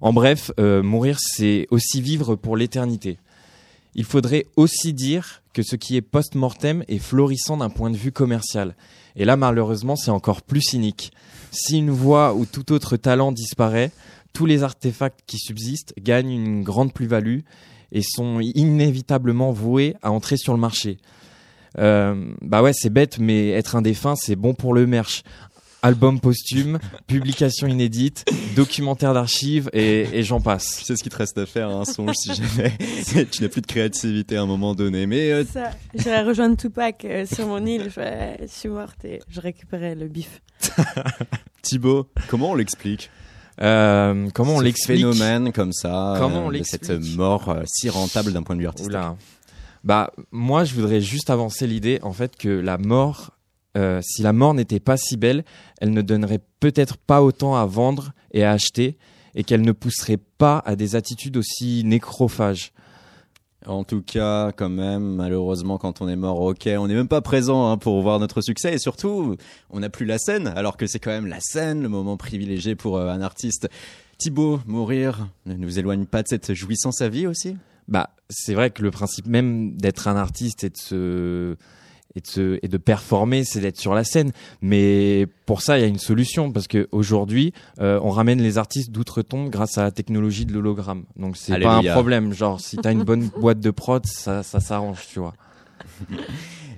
En bref, euh, mourir, c'est aussi vivre pour l'éternité. Il faudrait aussi dire que ce qui est post-mortem est florissant d'un point de vue commercial. Et là, malheureusement, c'est encore plus cynique. Si une voix ou tout autre talent disparaît, tous les artefacts qui subsistent gagnent une grande plus-value et sont inévitablement voués à entrer sur le marché. Euh, bah ouais, c'est bête, mais être un défunt, c'est bon pour le merch. Album posthume, publication inédite, documentaire d'archives et, et j'en passe. Tu sais ce qu'il te reste à faire, un songe si jamais tu n'as plus de créativité à un moment donné. Mais euh, Ça, j'irai rejoindre Tupac euh, sur mon île. Je, suis morte et je récupérais le bif. Thibaut, comment on l'explique? Euh, comment on Ce l'explique? phénomène comme ça, Comment on euh, de l'explique? cette mort euh, si rentable d'un point de vue artistique? Oula. Bah, moi, je voudrais juste avancer l'idée, en fait, que la mort, euh, si la mort n'était pas si belle, elle ne donnerait peut-être pas autant à vendre et à acheter, et qu'elle ne pousserait pas à des attitudes aussi nécrophages. En tout cas, quand même, malheureusement, quand on est mort, ok, on n'est même pas présent hein, pour voir notre succès et surtout, on n'a plus la scène, alors que c'est quand même la scène, le moment privilégié pour euh, un artiste. Thibaut, mourir ne nous éloigne pas de cette jouissance à vie aussi? Bah, c'est vrai que le principe même d'être un artiste et de se et de, se, et de performer, c'est d'être sur la scène. Mais pour ça, il y a une solution parce que aujourd'hui, euh, on ramène les artistes d'outre-tombe grâce à la technologie de l'hologramme. Donc c'est pas un problème. Genre, si t'as une bonne boîte de prod, ça, ça s'arrange, tu vois.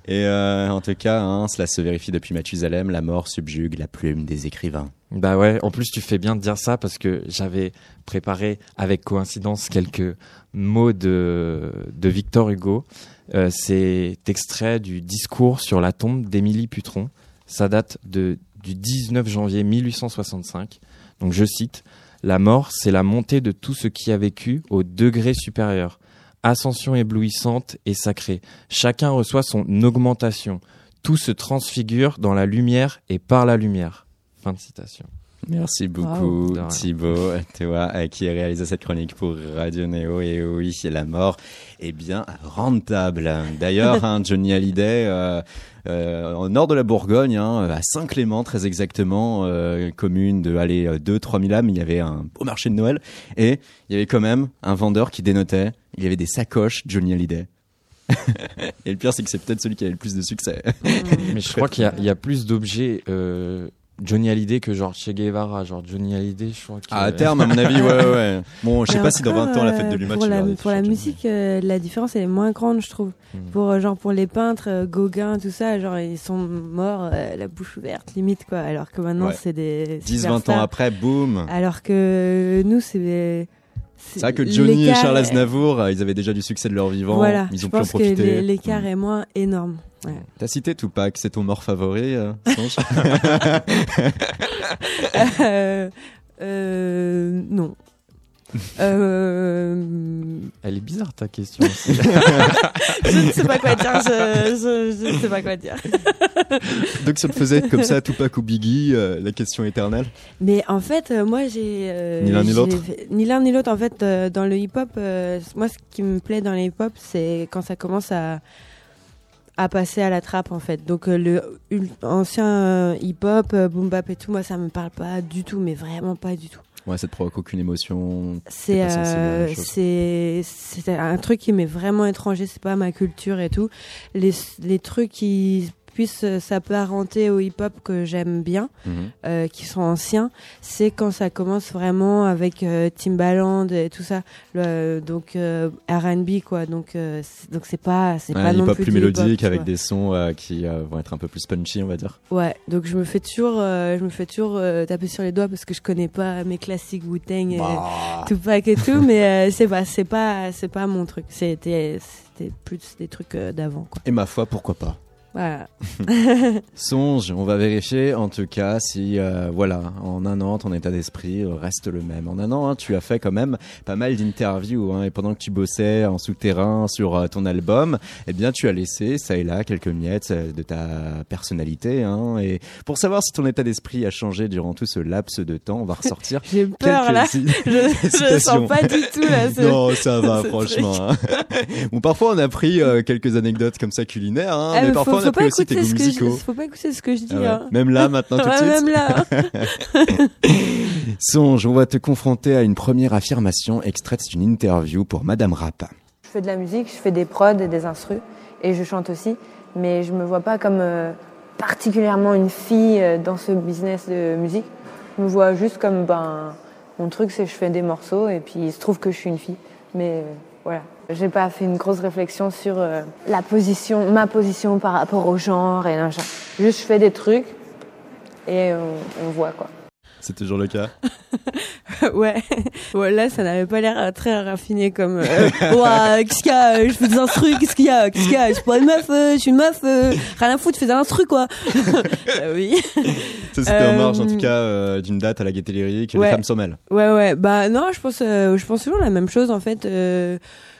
Et euh, en tout cas, hein, cela se vérifie depuis Mathusalem, la mort subjugue la plume des écrivains. Bah ouais, en plus tu fais bien de dire ça parce que j'avais préparé avec coïncidence quelques mots de, de Victor Hugo. Euh, c'est extrait du discours sur la tombe d'Émilie Putron. Ça date de, du 19 janvier 1865. Donc je cite La mort, c'est la montée de tout ce qui a vécu au degré supérieur. Ascension éblouissante et sacrée. Chacun reçoit son augmentation. Tout se transfigure dans la lumière et par la lumière. Fin de citation. Merci beaucoup rien. Thibaut, euh, qui a réalisé cette chronique pour Radio Néo. Et oui, la mort est bien rentable. D'ailleurs, hein, Johnny Hallyday, euh, euh, au nord de la Bourgogne, hein, à Saint-Clément très exactement, euh, commune de allez 2-3 000 âmes, il y avait un beau marché de Noël et il y avait quand même un vendeur qui dénotait, il y avait des sacoches Johnny Hallyday. et le pire, c'est que c'est peut-être celui qui avait le plus de succès. Mais je crois qu'il y a- il y, a plus d'objets euh, Johnny Hallyday que genre Che Guevara. Genre Johnny Hallyday, je crois que... Ah, à terme, à mon avis, ouais, ouais. Bon, je sais pas si dans 20 ans, la fête de l'humain, pour tu la, pour la musique, euh, la différence elle est moins grande, je trouve. Hmm. Pour euh, genre pour les peintres, euh, Gauguin, tout ça, genre ils sont morts euh, la bouche ouverte, limite quoi. Alors que maintenant Ouais. c'est des 10-20 superstars. ans après, boum. Alors que nous c'est des- C'est vrai que Johnny et Charles Aznavour, euh, ils avaient déjà du succès de leur vivant. Voilà, ils je ont pu en pense profiter. l'é- l'écart est moins énorme. Ouais. T'as cité Tupac, c'est ton mort favori, euh, euh, euh, non. Euh, Elle est bizarre ta question. aussi. je ne sais pas quoi dire. Je, je, je ne sais pas quoi dire. Donc si on te faisait comme ça, Tupac ou Biggie, euh, la question éternelle Mais en fait, euh, moi, j'ai euh, Ni l'un ni l'autre fait- Ni l'un ni l'autre. En fait, euh, dans le hip-hop, euh, moi, ce qui me plaît dans le hip-hop, c'est quand ça commence à à passer à la trappe en fait. Donc euh, le ancien euh, hip-hop, euh, boom bap et tout, moi ça me parle pas du tout, mais vraiment pas du tout. Ouais, ça te provoque aucune émotion. C'est euh, c'est c'est un truc qui m'est vraiment étranger, c'est pas ma culture et tout. Les les trucs qui puissent euh, s'apparenter au hip-hop que j'aime bien, Mhm. euh, qui sont anciens, c'est quand ça commence vraiment avec euh, Timbaland et tout ça, le, donc R&B quoi. Donc c'est- donc c'est pas c'est Ouais, pas non plus plus mélodique avec des sons qui vont être un peu plus punchy, on va dire. Ouais, donc je me fais toujours, je me fais toujours taper sur les doigts parce que je connais pas mes classiques Wu-Tang et Bah. Tupac et tout, mais c'est pas, c'est pas, c'est pas mon truc. C'était, c'était plus des trucs d'avant, quoi. Et ma foi, pourquoi pas? Voilà. Songe, on va vérifier en tout cas si, euh, voilà, en un an, ton état d'esprit reste le même. En un an, hein, tu as fait quand même pas mal d'interviews, hein, et pendant que tu bossais en souterrain sur euh, ton album, eh bien, tu as laissé ça et là quelques miettes euh, de ta personnalité. Hein, et pour savoir si ton état d'esprit a changé durant tout ce laps de temps, on va ressortir. J'ai peur là. Je, citations. sens pas du tout là. ce- Non, ça va, franchement. bon, parfois, on a pris euh, quelques anecdotes comme ça culinaires, Ah, mais parfois, on faut a pas pris aussi tes écouter goûts ce que je, faut pas écouter ce que je dis. Ah ouais. hein. Même là, maintenant, tout de Ouais, suite. même là. Songe, on va te confronter à une première affirmation extraite d'une interview pour Madame Rap. Je fais de la musique, je fais des prods et des instrus et je chante aussi, mais je me vois pas comme euh, particulièrement une fille euh, dans ce business de musique. Je me vois juste comme ben mon truc c'est que je fais des morceaux et puis il se trouve que je suis une fille, mais euh, voilà. J'ai pas fait une grosse réflexion sur euh, la position, ma position par rapport au genre et machin. Juste je fais des trucs et on, on voit quoi. C'est toujours le cas? ouais. ouais. Là, ça n'avait pas l'air euh, très raffiné comme. Euh, Ouah, qu'est-ce qu'il y a euh, Je fais des instrus. Qu'est-ce qu'il y a Qu'est-ce qu'il y a Je suis pas une meuf. euh, je suis une meuf. euh, rien à foutre. Je fais des instrus quoi. Euh, oui. Ça, c'était en marge, en tout cas, euh, d'une date à la Gaîté Lyrique, Ouais. les femmes s'en mêlent. Ouais, ouais. Bah non, je pense, euh, je pense toujours la même chose en fait.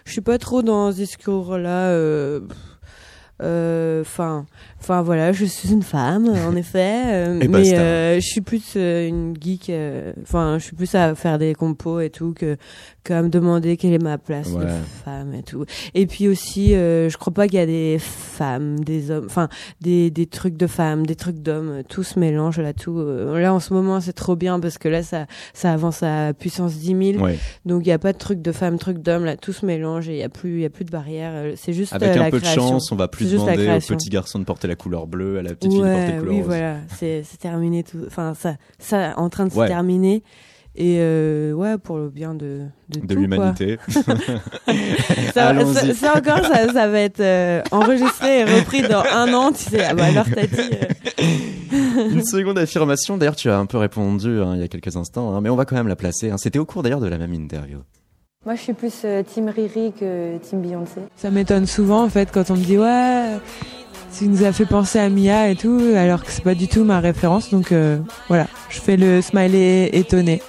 Je suis pas trop dans ce discours-là. euh, euh, Enfin, enfin voilà, je suis une femme, en effet, euh, mais euh, je suis plus euh, une geek. euh, Enfin, je suis plus à faire des compos et tout que qu'à me demander quelle est ma place de femme et tout. Et puis aussi, euh, je crois pas qu'il y a des femmes, des hommes, enfin des des trucs de femmes, des trucs d'hommes, tout se mélange là, tout. euh, Là en ce moment, c'est trop bien parce que là ça ça avance à puissance 10 000. Ouais. Donc il y a pas de truc de femmes, truc d'hommes, là tout se mélange et il y a plus il y a plus de barrière. euh, C'est juste Avec euh, un la peu de chance, on va plus demander au création. petit garçon de porter la couleur bleue, à la petite fille la couleur oui, rose. voilà, c'est terminé tout. Enfin, ça, ça en train de se terminer. Et euh, ouais, pour le bien de de, l'humanité. ça, Allons-y. ça, ça encore, ça, ça va être euh, enregistré et repris dans un an. Tu sais, ah bah alors t'as dit. euh, Une seconde affirmation, d'ailleurs, tu as un peu répondu hein, il y a quelques instants, hein, mais on va quand même la placer. hein. C'était au cours d'ailleurs de la même interview. Moi je suis plus euh, team Riri que team Beyoncé. Ça m'étonne souvent en fait quand on me dit ouais, tu nous as fait penser à Mia et tout, alors que c'est pas du tout ma référence. Donc euh, voilà, je fais le smiley étonné.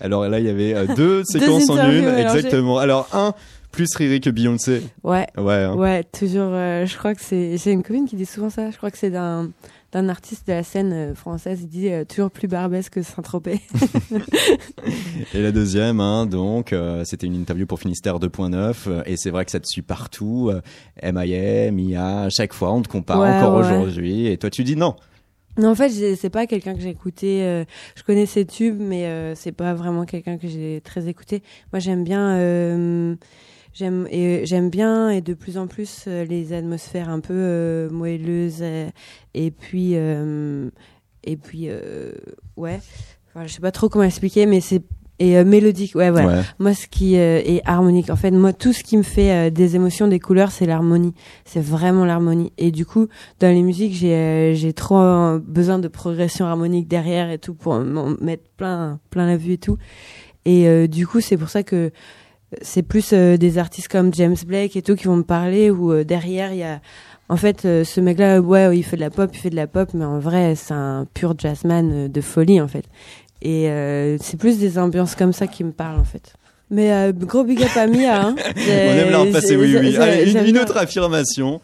Alors là, il y avait euh, deux séquences en une, mélangées. exactement. Alors un plus Riri que Beyoncé. Ouais. Ouais. hein. Ouais, toujours. euh, je crois que c'est. J'ai une copine qui dit souvent ça. Je crois que c'est d'un d'un artiste de la scène euh, française. Il dit euh, toujours plus Barbès que Saint-Tropez. Et la deuxième, hein, donc, euh, c'était une interview pour Finistère 2.9, euh, et c'est vrai que ça te suit partout. M.I.M., IA, à chaque fois, on te compare Ouais, encore ouais. aujourd'hui, et toi tu dis non. Non, en fait, c'est pas quelqu'un que j'ai écouté. euh, je connais ses tubes, mais euh, c'est pas vraiment quelqu'un que j'ai très écouté. Moi, j'aime bien, euh, j'aime et j'aime bien et de plus en plus euh, les atmosphères un peu euh, moelleuses euh, et puis euh, et puis euh, ouais. Enfin, je sais pas trop comment expliquer, mais c'est et euh, mélodique. Ouais, voilà. Ouais. Moi, ce qui euh, est harmonique, en fait, moi, tout ce qui me fait euh, des émotions, des couleurs, c'est l'harmonie. C'est vraiment l'harmonie. Et du coup, dans les musiques, j'ai euh, j'ai trop besoin de progression harmonique derrière et tout pour m'en mettre plein plein la vue et tout. Et euh, du coup, c'est pour ça que c'est plus euh, des artistes comme James Blake et tout qui vont me parler où euh, derrière il y a en fait euh, ce mec-là ouais il fait de la pop il fait de la pop mais en vrai c'est un pur jazzman de folie en fait et euh, c'est plus des ambiances comme ça qui me parlent en fait mais euh, gros big up à Mia hein. On aime la repasser, oui, oui. Allez, une, autre affirmation.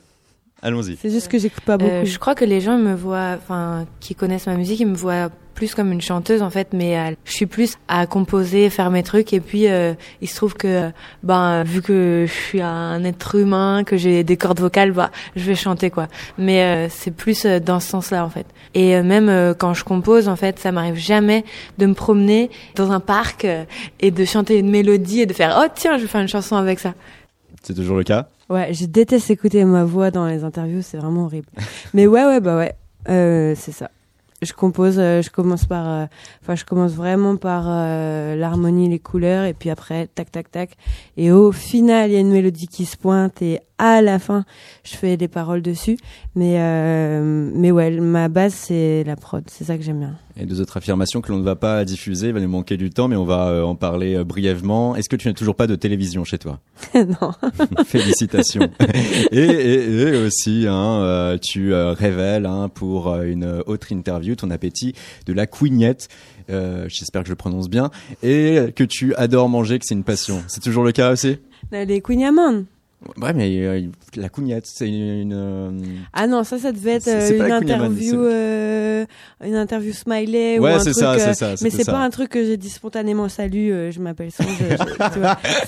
Allons-y. c'est juste que j'écoute pas beaucoup Euh, je crois que les gens me voient, enfin, qui connaissent ma musique, ils me voient plus comme une chanteuse en fait, mais euh, je suis plus à composer, faire mes trucs, et puis euh, il se trouve que, ben, vu que je suis un être humain, que j'ai des cordes vocales, bah, je vais chanter quoi. Mais euh, c'est plus euh, dans ce sens-là en fait. Et euh, même euh, quand je compose, en fait, ça m'arrive jamais de me promener dans un parc euh, et de chanter une mélodie et de faire, oh tiens, je vais faire une chanson avec ça. C'est toujours le cas? Ouais, je déteste écouter ma voix dans les interviews, c'est vraiment horrible. Mais ouais, ouais, bah ouais, euh, c'est ça. Je compose, euh, je commence par, euh, enfin, je commence vraiment par euh, l'harmonie, les couleurs, et puis après, tac, tac, tac. Et au final, il y a une mélodie qui se pointe, et à la fin, je fais des paroles dessus. Mais, euh, mais ouais, ma base, c'est la prod, c'est ça que j'aime bien. Et deux autres affirmations que l'on ne va pas diffuser, il va nous manquer du temps, mais on va euh, en parler euh, brièvement. Est-ce que tu n'as toujours pas de télévision chez toi? Non. Félicitations. et, et, et aussi, hein, euh, tu révèles hein, pour une autre interview ton appétit de la couignette. Euh, J'espère que je le prononce bien. Et que tu adores manger, que c'est une passion. C'est toujours le cas aussi? Les Queen Amand. Ouais, mais euh, la couignette, c'est une... une, euh, Ah non, ça, ça devait être euh, une interview, euh, une interview smiley ou Ouais, un c'est truc. ça, euh, c'est ça, mais c'est pas un truc que j'ai dit spontanément. Salut, euh, je m'appelle Songe.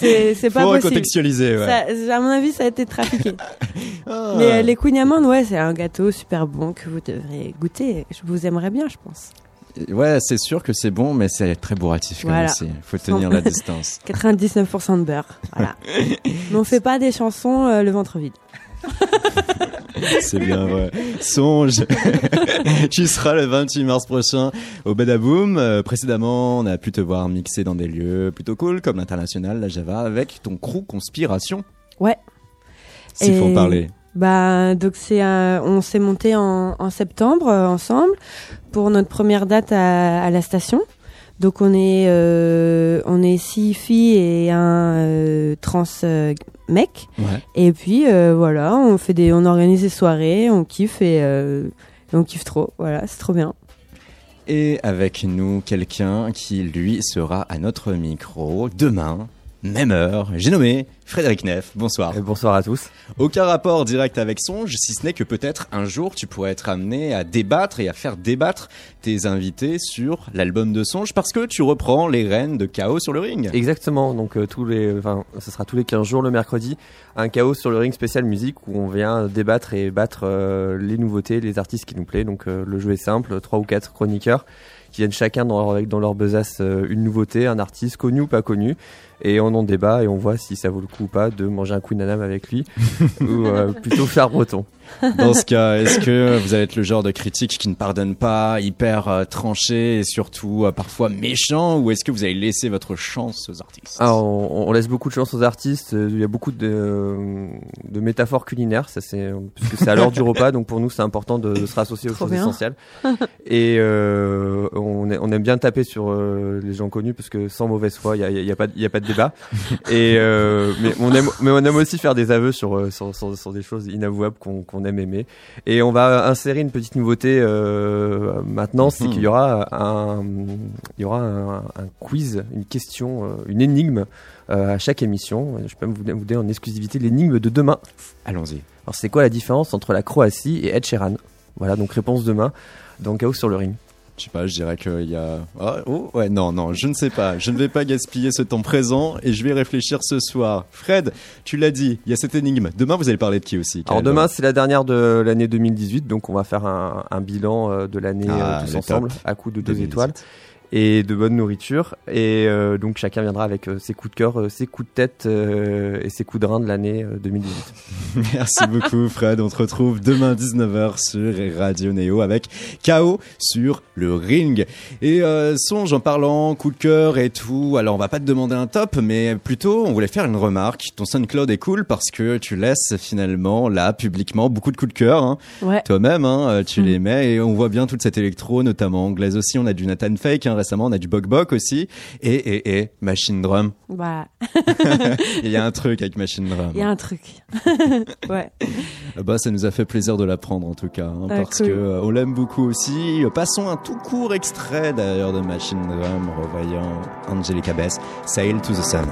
C'est pas Faut possible. recontextualiser, ouais. Ça- à mon avis, ça a été trafiqué. Ah. Mais euh, les Queen Amand, ouais, c'est un gâteau super bon que vous devrez goûter. Je vous aimerais bien, je pense. Ouais, c'est sûr que c'est bon, mais c'est très bourratif quand même Voilà. aussi. Faut tenir la distance. 99% de beurre. Voilà. mais on fait pas des chansons euh, le ventre vide. C'est bien vrai. Songe. tu seras le 28 mars prochain au Badaboom. Euh, précédemment, on a pu te voir mixer dans des lieux plutôt cool comme l'international, la Java, avec ton crew Conspiration. Ouais. S'il faut en parler. Bah, donc c'est un- on s'est monté en, en septembre euh, ensemble pour notre première date à, à la station. Donc on est euh, on est six filles et un euh, trans euh, mec. Ouais. Et puis euh, voilà, on fait des on organise des soirées, on kiffe et, euh, et on kiffe trop. Voilà, c'est trop bien. Et avec nous, quelqu'un qui, lui, sera à notre micro demain, même heure. J'ai nommé Frédéric Neff. Bonsoir. bonsoir à tous. Aucun rapport direct avec Songe, si ce n'est que peut-être un jour tu pourrais être amené à débattre et à faire débattre tes invités sur l'album de Songe parce que tu reprends les rênes de Chaos sur le ring. Exactement, donc euh, tous les, enfin, ce sera tous les 15 jours le mercredi, un chaos sur le ring spécial musique où on vient débattre et battre euh, les nouveautés, les artistes qui nous plaisent. Donc euh, le jeu est simple, trois ou quatre chroniqueurs qui viennent chacun dans leur, dans leur besace une nouveauté, un artiste connu ou pas connu, et on en débat et on voit si ça vaut le coup ou pas de manger un Queen avec lui ou euh, plutôt faire breton. Dans ce cas, est-ce que vous allez être le genre de critique qui ne pardonne pas, hyper euh, tranché et surtout euh, parfois méchant, ou est-ce que vous allez laisser votre chance aux artistes? Ah, on, on laisse beaucoup de chance aux artistes. Il y a beaucoup de, de métaphores culinaires, ça c'est parce que c'est à l'heure du repas, donc pour nous c'est important de, de se rassocier aux Trop choses bien. essentielles. Et euh, on, est- on aime bien taper sur euh, les gens connus parce que sans mauvaise foi, il y a, il y a pas, y a pas de débat. Et euh, mais on aime, mais on aime aussi faire des aveux sur euh, sur, sur, sur des choses inavouables qu'on qu'on aime aimer. Et on va insérer une petite nouveauté euh, maintenant, c'est qu'il y aura un il y aura un, un quiz, une question, une énigme à chaque émission. Je peux même vous, vous donner en exclusivité l'énigme de demain. Allons-y. Alors c'est quoi la différence entre la Croatie et Ed Sheeran? Voilà, donc réponse demain dans Chaos sur le ring. Je sais pas, je dirais qu'il y a. Ah, oh, ouais, non, non, je ne sais pas. Je ne vais pas gaspiller ce temps présent et je vais réfléchir ce soir. Fred, tu l'as dit, il y a cette énigme. Demain, vous allez parler de qui aussi Alors demain c'est la dernière de l'année 2018, donc on va faire un, un bilan euh, de l'année Ah, euh, tous le ensemble top. à coup de deux 2018. étoiles et de bonne nourriture. Et euh, donc chacun viendra avec euh, ses coups de cœur, euh, ses coups de tête euh, et ses coups de rein de l'année euh, 2018. Merci beaucoup, Fred. On te retrouve demain 19h sur Radio Néo avec KO sur le ring. Et euh, songe en parlant coup de cœur et tout. Alors, on va pas te demander un top, mais plutôt, on voulait faire une remarque. Ton SoundCloud est cool parce que tu laisses finalement là publiquement beaucoup de coups de cœur. hein. Ouais. Toi-même, hein, tu Mm. les mets et on voit bien toute cette électro, notamment anglaise aussi. On a du Nathan Fake hein, récemment, on a du Bok Bok aussi et et et Machine Drum. Bah, Il y a un truc avec Machine Drum. il y a un truc. ouais. Ah Bah, ça nous a fait plaisir de l'apprendre en tout cas, hein, Ah, parce cool. que euh, on l'aime beaucoup aussi. Passons un tout court extrait d'ailleurs de Machine Drum, revoyant Angelica Bess, Sail to the Sun.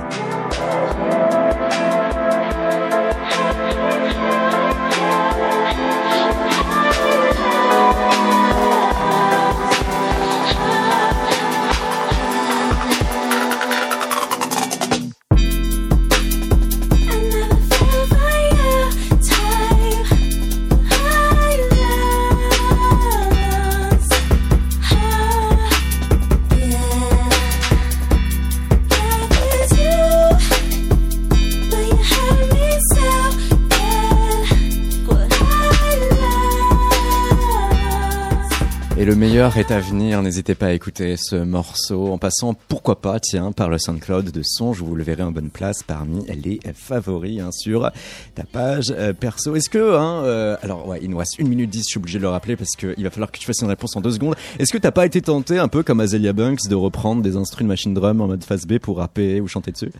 Le meilleur est à venir, n'hésitez pas à écouter ce morceau en passant, pourquoi pas, tiens, par le SoundCloud de Songe, vous le verrez en bonne place parmi les favoris hein, sur ta page euh, perso. Est-ce que, hein, euh, alors ouais, il nous reste une minute dix, je suis obligé de le rappeler parce qu'il va falloir que tu fasses une réponse en deux secondes. Est-ce que t'as pas été tenté, un peu comme Azealia Banks, de reprendre des instruments de machine drum en mode face B pour rapper ou chanter dessus?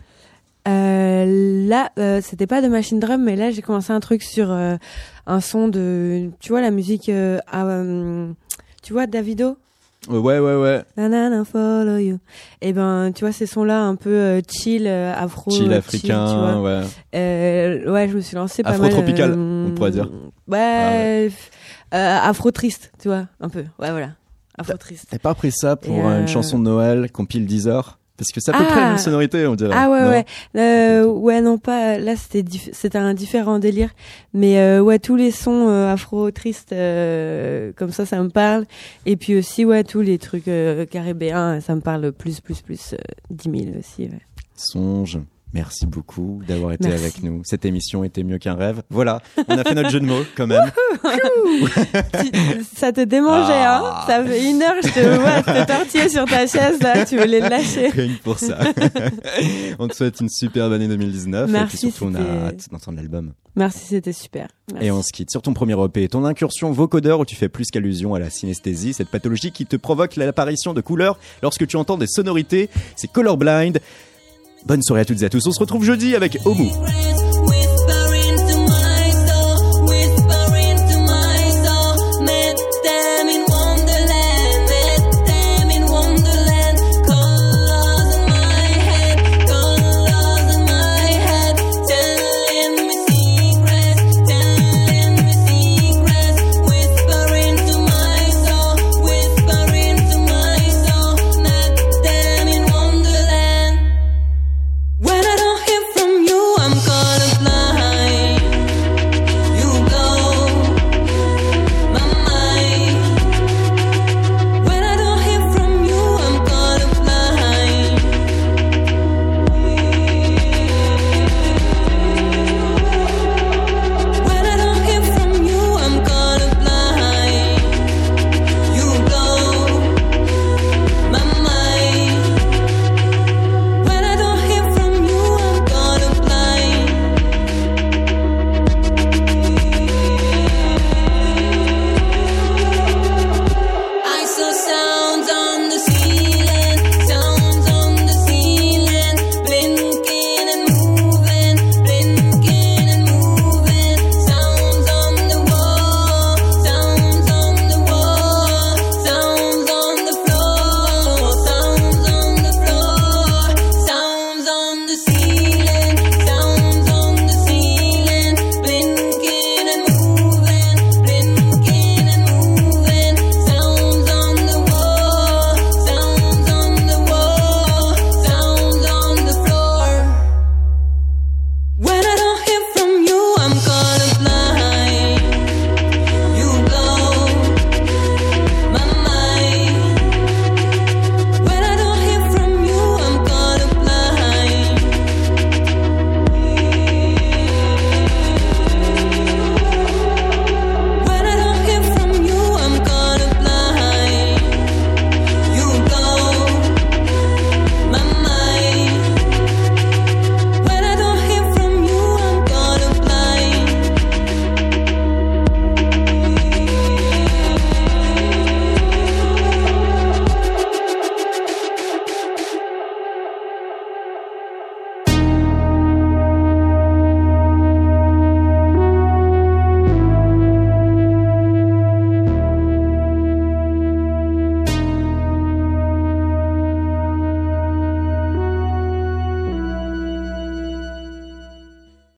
Euh, là, c'était pas de machine drum, mais là j'ai commencé un truc sur un son de, tu vois la musique, ah, tu vois Davido. Euh, Ouais, ouais, ouais. Nanana, follow you. Et ben, tu vois ces sons-là un peu euh, chill, euh, afro, Chill africain, tu vois. ouais. Euh, ouais, je me suis lancé pas mal. Afro-tropical, on pourrait dire. Ouais, euh, afro triste, tu vois, un peu. Ouais, voilà. Afro triste. T'as pas pris ça pour une chanson de Noël qu'on pile 10 heures Parce que c'est à peu Ah. près la même sonorité, on dirait. Ah ouais non ouais euh, ouais non pas là c'était diff- c'était un différent délire mais euh, ouais tous les sons euh, afro tristes euh, comme ça ça me parle et puis aussi ouais tous les trucs caribéens ça me parle plus plus plus euh, 10 000 aussi ouais. Songe. Merci beaucoup d'avoir été Merci. avec nous. Cette émission était mieux qu'un rêve. Voilà, on a fait notre jeu de mots quand même. Ça te démangeait Ah. hein ça fait une heure je te vois te tortiller sur ta chaise là tu voulais le lâcher Rien que pour ça. on te souhaite une superbe année 2019 Merci, et puis surtout on a hâte d'entendre l'album. merci c'était super Merci. Et on se quitte sur ton premier EP, ton incursion vocodeur où tu fais plus qu'allusion à la synesthésie, cette pathologie qui te provoque l'apparition de couleurs lorsque tu entends des sonorités. C'est colorblind. Bonne soirée à toutes et à tous. On se retrouve jeudi avec Omu.